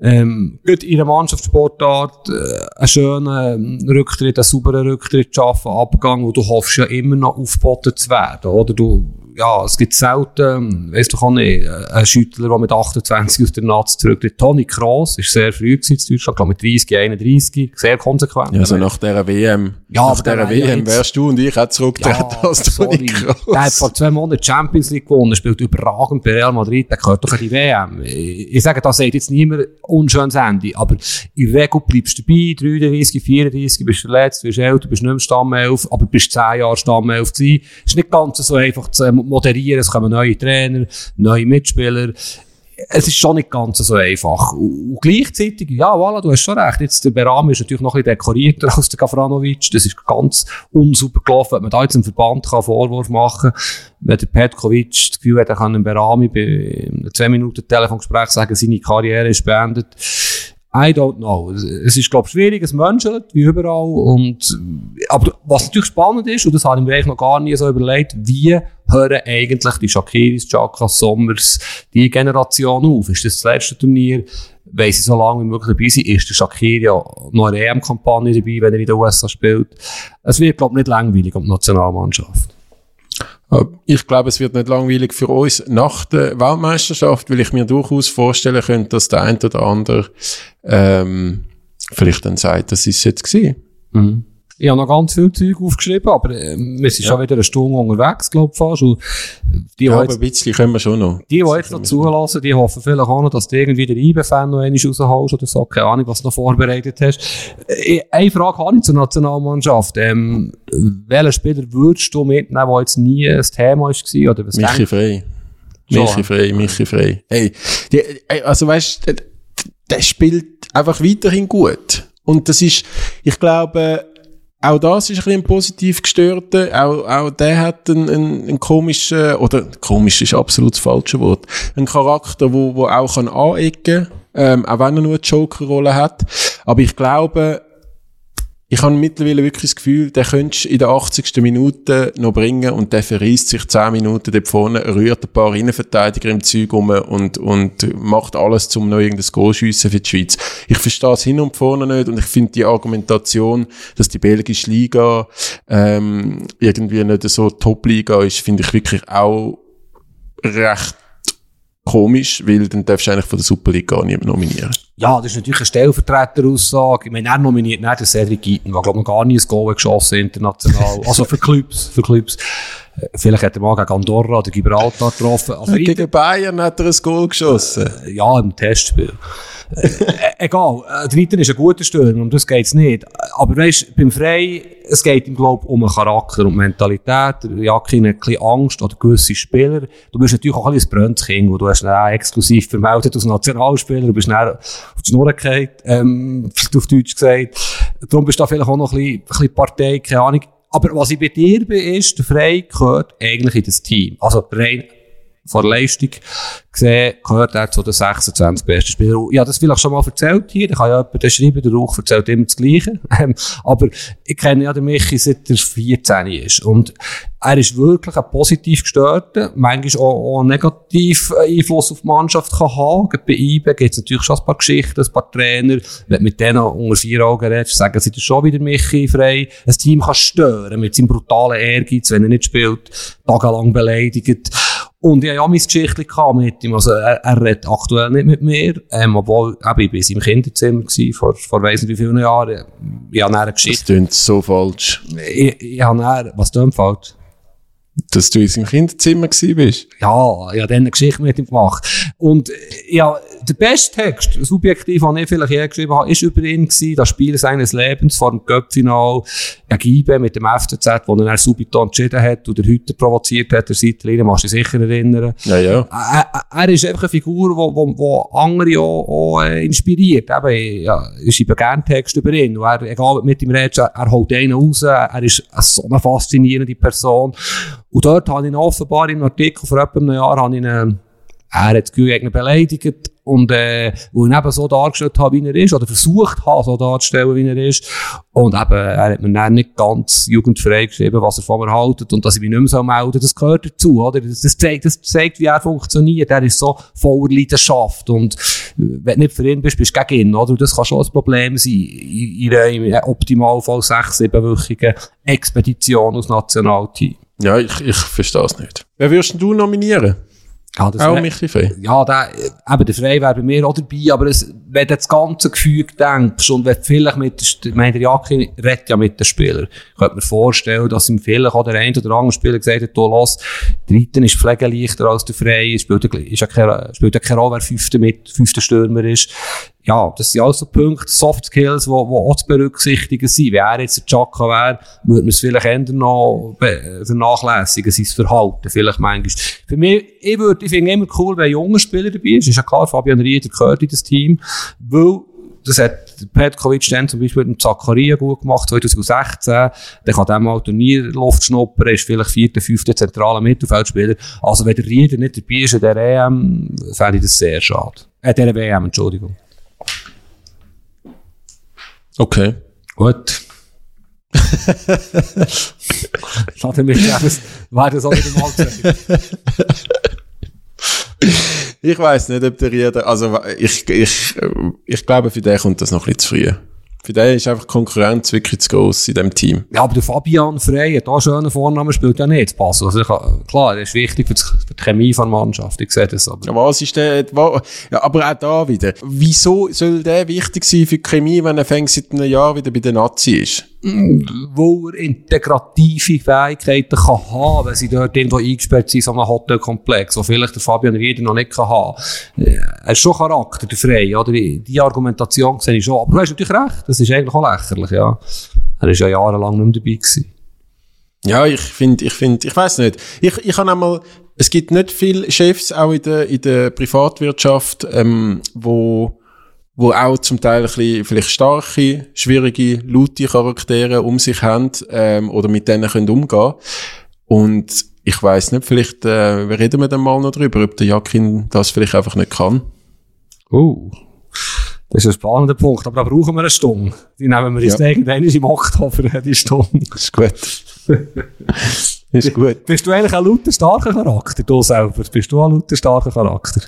ähm, gut in einer Mannschaftssportart äh, einen schönen Rücktritt, einen sauberen Rücktritt zu schaffen, Abgang, wo du hoffst ja immer noch aufgeboten zu werden, oder? Du ja, es gibt selten, weißt du, auch nicht, ein Schüttler, der mit 28 aus der Nazi zurücktritt. Toni Kroos ist sehr früh gewesen in Deutschland, glaube mit 30, 31, sehr konsequent. Ja, also nach dieser WM, ja, nach dieser WM ja wärst du und ich auch zurückgetreten ja, als Toni Kroos. Der hat vor zwei Monaten Champions League gewonnen, spielt überragend bei Real Madrid, der gehört doch in die WM. Ich sage, da sagt jetzt niemand unschönes Ende, aber in der Regel bleibst du dabei, 33, 34, bist verletzt, bist älter, bist nicht mehr Stammelf, aber bist 10 Jahre Stammelf gewesen. Ist nicht ganz so einfach zu moderieren, es kommen neue Trainer, neue Mitspieler. Es ist schon nicht ganz so einfach. Und gleichzeitig, ja, voilà, du hast schon recht. Jetzt, der Berami ist natürlich noch ein bisschen dekorierter als der Gavranovic. Das ist ganz unsuper gelaufen. Wenn man da jetzt im Verband kann Vorwurf machen wenn der Petkovic das Gefühl hat, er kann Berami bei einem 2 Minuten Telefongespräch sagen, seine Karriere ist beendet I don't know. Es ist, glaube ich, schwierig, es menschelt, wie überall. Und, aber was natürlich spannend ist, und das habe ich mir eigentlich noch gar nie so überlegt, wie hören eigentlich die Shakiris, Chakas, Sommers, die Generation auf? Ist das das letzte Turnier? Weil sie so lange wie möglich dabei sind, ist der Shakiri ja noch eine EM-Kampagne dabei, wenn er in den USA spielt. Es wird, glaube ich, nicht langweilig um die Nationalmannschaft. Äh, ich glaube, es wird nicht langweilig für uns nach der Weltmeisterschaft, weil ich mir durchaus vorstellen könnte, dass der ein oder andere ähm, vielleicht dann sagt, das ist jetzt gewesen. Mhm. Ich habe noch ganz viel Zeug aufgeschrieben, aber äh, wir sind ja. schon wieder eine Stunde unterwegs, glaube ich fast. Und die, ja, aber ein bisschen können wir schon noch. Die, die jetzt noch zulassen, die hoffen vielleicht auch noch, dass du irgendwie den IB-Fan noch einmal rausholst oder so. Keine Ahnung, was du noch vorbereitet hast. Äh, eine Frage habe ich zur Nationalmannschaft. Ähm, welchen Spieler würdest du mitnehmen, der jetzt nie ein Thema war? Oder was Michi Frey. Michi Frey, Michi Frey. Hey, die, also weißt du, der spielt einfach weiterhin gut. Und das ist, ich glaube, auch das ist ein bisschen positiv gestört. Auch, auch der hat einen, einen, einen komischen, oder komisch ist absolut das falsche Wort, einen Charakter, wo, wo auch kann anecken ähm, auch wenn er nur eine Joker-Rolle hat. Aber ich glaube, ich habe mittlerweile wirklich das Gefühl, der könntest in der 80. Minute noch bringen und der verreist sich 10 Minuten dort vorne, rührt ein paar Innenverteidiger im Zeug um und, und macht alles, um noch irgendein Goal schiessen für die Schweiz. Ich verstehe es hin und vorne nicht und ich finde die Argumentation, dass die belgische Liga ähm, irgendwie nicht so Top-Liga ist, finde ich wirklich auch recht komisch, weil dann darfst du eigentlich von der Superliga gar nicht nominieren. Ja, das ist natürlich eine Stellvertreteraussage. Ich meine, er nominiert nicht den Cedric Eaton, der, glaube ich, noch gar nie ein Goal geschossen international. Also für Clubs, für Clubs. Äh, Vielleicht hat er mal gegen Andorra oder Gibraltar getroffen. Also Gegen Bayern hat er ein Goal geschossen. Äh, ja, im Testspiel. Äh, egal, äh, der Reiter ist ein guter Stürmer, um das geht's nicht. Aber weißt, beim Frei, es geht ihm, glaub um einen Charakter und Mentalität. Der Jakin hat ein Angst oder gewisse Spieler. Du bist natürlich auch ein bisschen ein Brönzkind, wo du hast ihn auch exklusiv vermeldet als Nationalspieler, du bist dann auf die Schnur gefallen, ähm, auf Deutsch gesagt. Darum bist du da vielleicht auch noch ein bisschen, ein bisschen Partei, keine Ahnung. Aber was ich bei dir bin, ist, der Frey gehört eigentlich in das Team. Also rein von der Leistung gesehen, gehört er zu den 26 besten Spielern. Habe das vielleicht schon mal erzählt hier, da kann ja jemand schreiben, der Rauch erzählt immer das Gleiche. Ähm, aber ich kenne ja den Michi seit er 14 ist. Und er ist wirklich ein positiv gestörter, manchmal auch, auch einen negativen Einfluss auf die Mannschaft kann haben. Gerade bei IBE gibt es natürlich schon ein paar Geschichten, ein paar Trainer. Wenn du mit denen unter vier Augen redest, sagen sie dir schon wieder Michi frei. Ein Team kann stören mit seinem brutalen Ehrgeiz, wenn er nicht spielt, tagelang beleidigt. Und ich hatte ja meine Geschichte mit ihm. Also, er, er redet aktuell nicht mit mir. Ähm, obwohl, eben, ich war in seinem Kinderzimmer gewesen, vor, vor weiss nicht wie vielen Jahren. Ich habe eine Das Geschichte. klingt so falsch. Ich, ich habe dann, was tönt falsch? Dass du in seinem Kinderzimmer gewesen bist. Ja, ich habe dann eine Geschichte mit ihm gemacht. Und, ja, der beste Text, subjektiv, den ich vielleicht je geschrieben habe, ist über ihn gewesen, das Spiel seines Lebens vor dem Göppfinal IBE mit dem FCZ, wo er dann subito entschieden hat und der Hüter provoziert hat, der Seitlinie, machst du dich sicher erinnern. Ja, ja. er, er- ist einfach eine Figur, wo, wo, wo andere auch, auch äh, inspiriert. Eben, ja, ich schreibe gerne Text über ihn. Und er, egal, mit ihm redest, er, er holt einen raus. Er ist eine so eine faszinierende Person. Und dort habe ich offenbar im Artikel vor etwa einem Jahr, habe ich ihn, ähm, er hat ihn beleidigt. Und, äh, wo ich eben so dargestellt habe, wie er ist, oder versucht habe, so darzustellen, wie er ist. Und eben, er hat mir dann nicht ganz jugendfrei geschrieben, was er von mir haltet und dass ich mich nicht mehr so melden das gehört dazu, oder? Das, das, zeigt, das zeigt, wie er funktioniert. Er ist so voller Leidenschaft. Und äh, wenn du nicht für ihn bist, bist du gegen ihn, oder? Und das kann schon ein Problem sein. In, in einer im Optimalfall sechs, siebenwöchigen Expedition aus Nationalteam. Ja, ich, ich verstehe es nicht. Wer würdest du nominieren? Ja, das Auch Michi Frey. ja, der, eben, der Frey wäre bei mir auch dabei, aber es, wenn du das ganze Gefühl denkst und wenn vielleicht mit, der ich meine, der Jacki redet ja mit den Spielern, könnte mir vorstellen, dass ihm vielleicht auch der eine oder andere Spieler gesagt hat, du los, der Ritten ist pflegeleichter als der Frey, spielt ja, ist ja keine, spielt ja keine Rolle, wer fünfter mit, fünfter Stürmer ist. Ja, das sind alles so Punkte, Soft Skills, die, die auch zu berücksichtigen sind. Wenn er jetzt ein Chaka wäre, würde man es vielleicht eher noch vernachlässigen, sein Verhalten, vielleicht manchmal. Für mich, ich würde, ich finde immer cool, wenn ein junger Spieler dabei ist. Ist ja klar, Fabian Rieder gehört in das Team, weil, das hat Petkovic dann zum Beispiel mit dem Zakaria gut gemacht, 2016. Der kann dann mal Turnierluft schnuppern, ist vielleicht vierter, fünfter zentraler Mittelfeldspieler. Also wenn der Rieder nicht dabei ist in der EM, fände ich das sehr schade. Äh, der WM, Entschuldigung. Okay. Gut. Damit wäre das, wäre das auch wieder mal gesagt. Ich weiß nicht, ob der Rieder, also ich, ich, ich glaube, für den kommt das noch ein bisschen zu früh. Für den ist einfach die Konkurrenz wirklich zu gross in dem Team. Ja, aber der Fabian Frey hat auch einen schönen Vornamen, spielt ja nicht zu passen. Also kann- klar, das ist wichtig für die, Chemie von der Mannschaft. Ich sehe das aber. Ja, was ist der, ja, aber auch da wieder. Wieso soll der wichtig sein für die Chemie, wenn er fängt seit einem Jahr wieder bei den Nazi ist? Wo er integrative Fähigkeiten kann haben, wenn sie dort irgendwo eingesperrt sind, so einem Hotelkomplex, wo vielleicht der Fabian Rieder noch nicht kann haben. Äh, Er ist schon Charakter, der Frey, oder? Die Argumentation sehe ich schon. Aber du hast natürlich recht, das ist eigentlich auch lächerlich, ja. Er ist ja jahrelang nicht mehr dabei gewesen. Ja, ich finde, ich finde, ich weiß nicht. Ich, ich habe einmal, es gibt nicht viele Chefs auch in der, in der Privatwirtschaft, ähm, wo, wo auch zum Teil ein bisschen, vielleicht starke, schwierige, laute Charaktere um sich haben, ähm, oder mit denen können umgehen. Und ich weiß nicht, vielleicht, äh, reden wir dann mal noch drüber, ob der Jakin das vielleicht einfach nicht kann. Oh. Das ist ein spannender Punkt. Aber da brauchen wir eine Stunde. Die nehmen wir jetzt Ja. irgendwann im Oktober, die Stunde. Ist gut. ist gut. Bist du eigentlich ein lauter, starker Charakter, du selber? Bist du ein lauter, starker Charakter?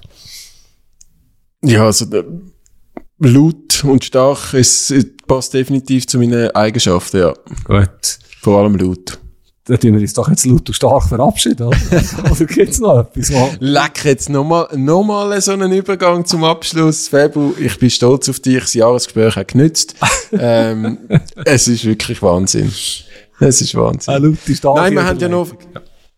Ja, also der, laut und stark, es, es passt definitiv zu meinen Eigenschaften, ja. Gut. Vor allem laut. Dann tun wir uns doch jetzt laut und stark verabschieden, oder? oder gibt's noch etwas? wo- Leck jetzt nochmal noch mal so einen Übergang zum Abschluss. Fabu, ich bin stolz auf dich. Das Jahresgespräch hat genützt. ähm, es ist wirklich Wahnsinn. Es ist Wahnsinn. Eine laute, starke Nein, wir haben ja noch,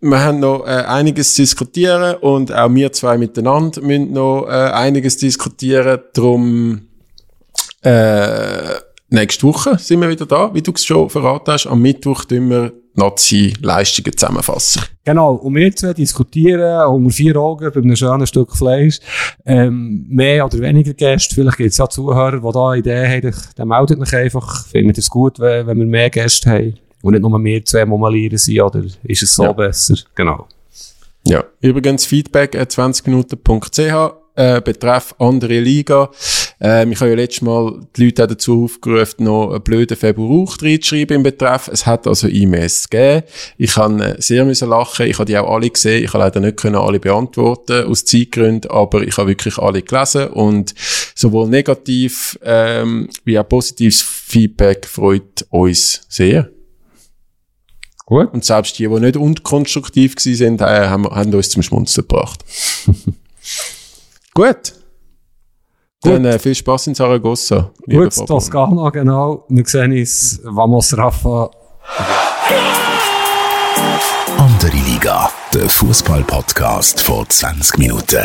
wir haben noch äh, einiges zu diskutieren und auch wir zwei miteinander müssen noch äh, einiges diskutieren. Drum äh, nächste Woche sind wir wieder da, wie du es schon verraten hast. Am Mittwoch tun wir Nazi-Leistungen zusammenfassen. Genau, und wir zwei diskutieren unter vier Augen bei einem schönen Stück Fleisch. Ähm, mehr oder weniger Gäste, vielleicht gibt es ja Zuhörer, die da Ideen haben, dann meldet euch einfach. Findet es gut, wenn, wenn wir mehr Gäste haben? Und nicht nur wir zwei Momalieren sind, oder ist es so Ja. besser? Genau. Ja. Übrigens Feedback at 20minuten.ch äh, betreff andere Liga. Ähm, ich habe ja letztes Mal die Leute auch dazu aufgerufen, noch einen blöden Februar reinzuschreiben im Betreff. Es hat also E-Mails gegeben. Ich habe äh, sehr müssen lachen. Ich habe die auch alle gesehen. Ich habe leider nicht können alle beantworten aus Zeitgründen, aber ich habe wirklich alle gelesen und sowohl negativ ähm, wie auch positives Feedback freut uns sehr. Gut. Und selbst die, die nicht unkonstruktiv gewesen sind, äh, haben, haben uns zum Schmunzeln gebracht. Gut. Dann äh, viel Spaß in Saragossa. Gut. Toskana, genau. Wir sehen uns, Vamos Rafa. Andere Liga, der Fußball-Podcast vor 20 Minuten.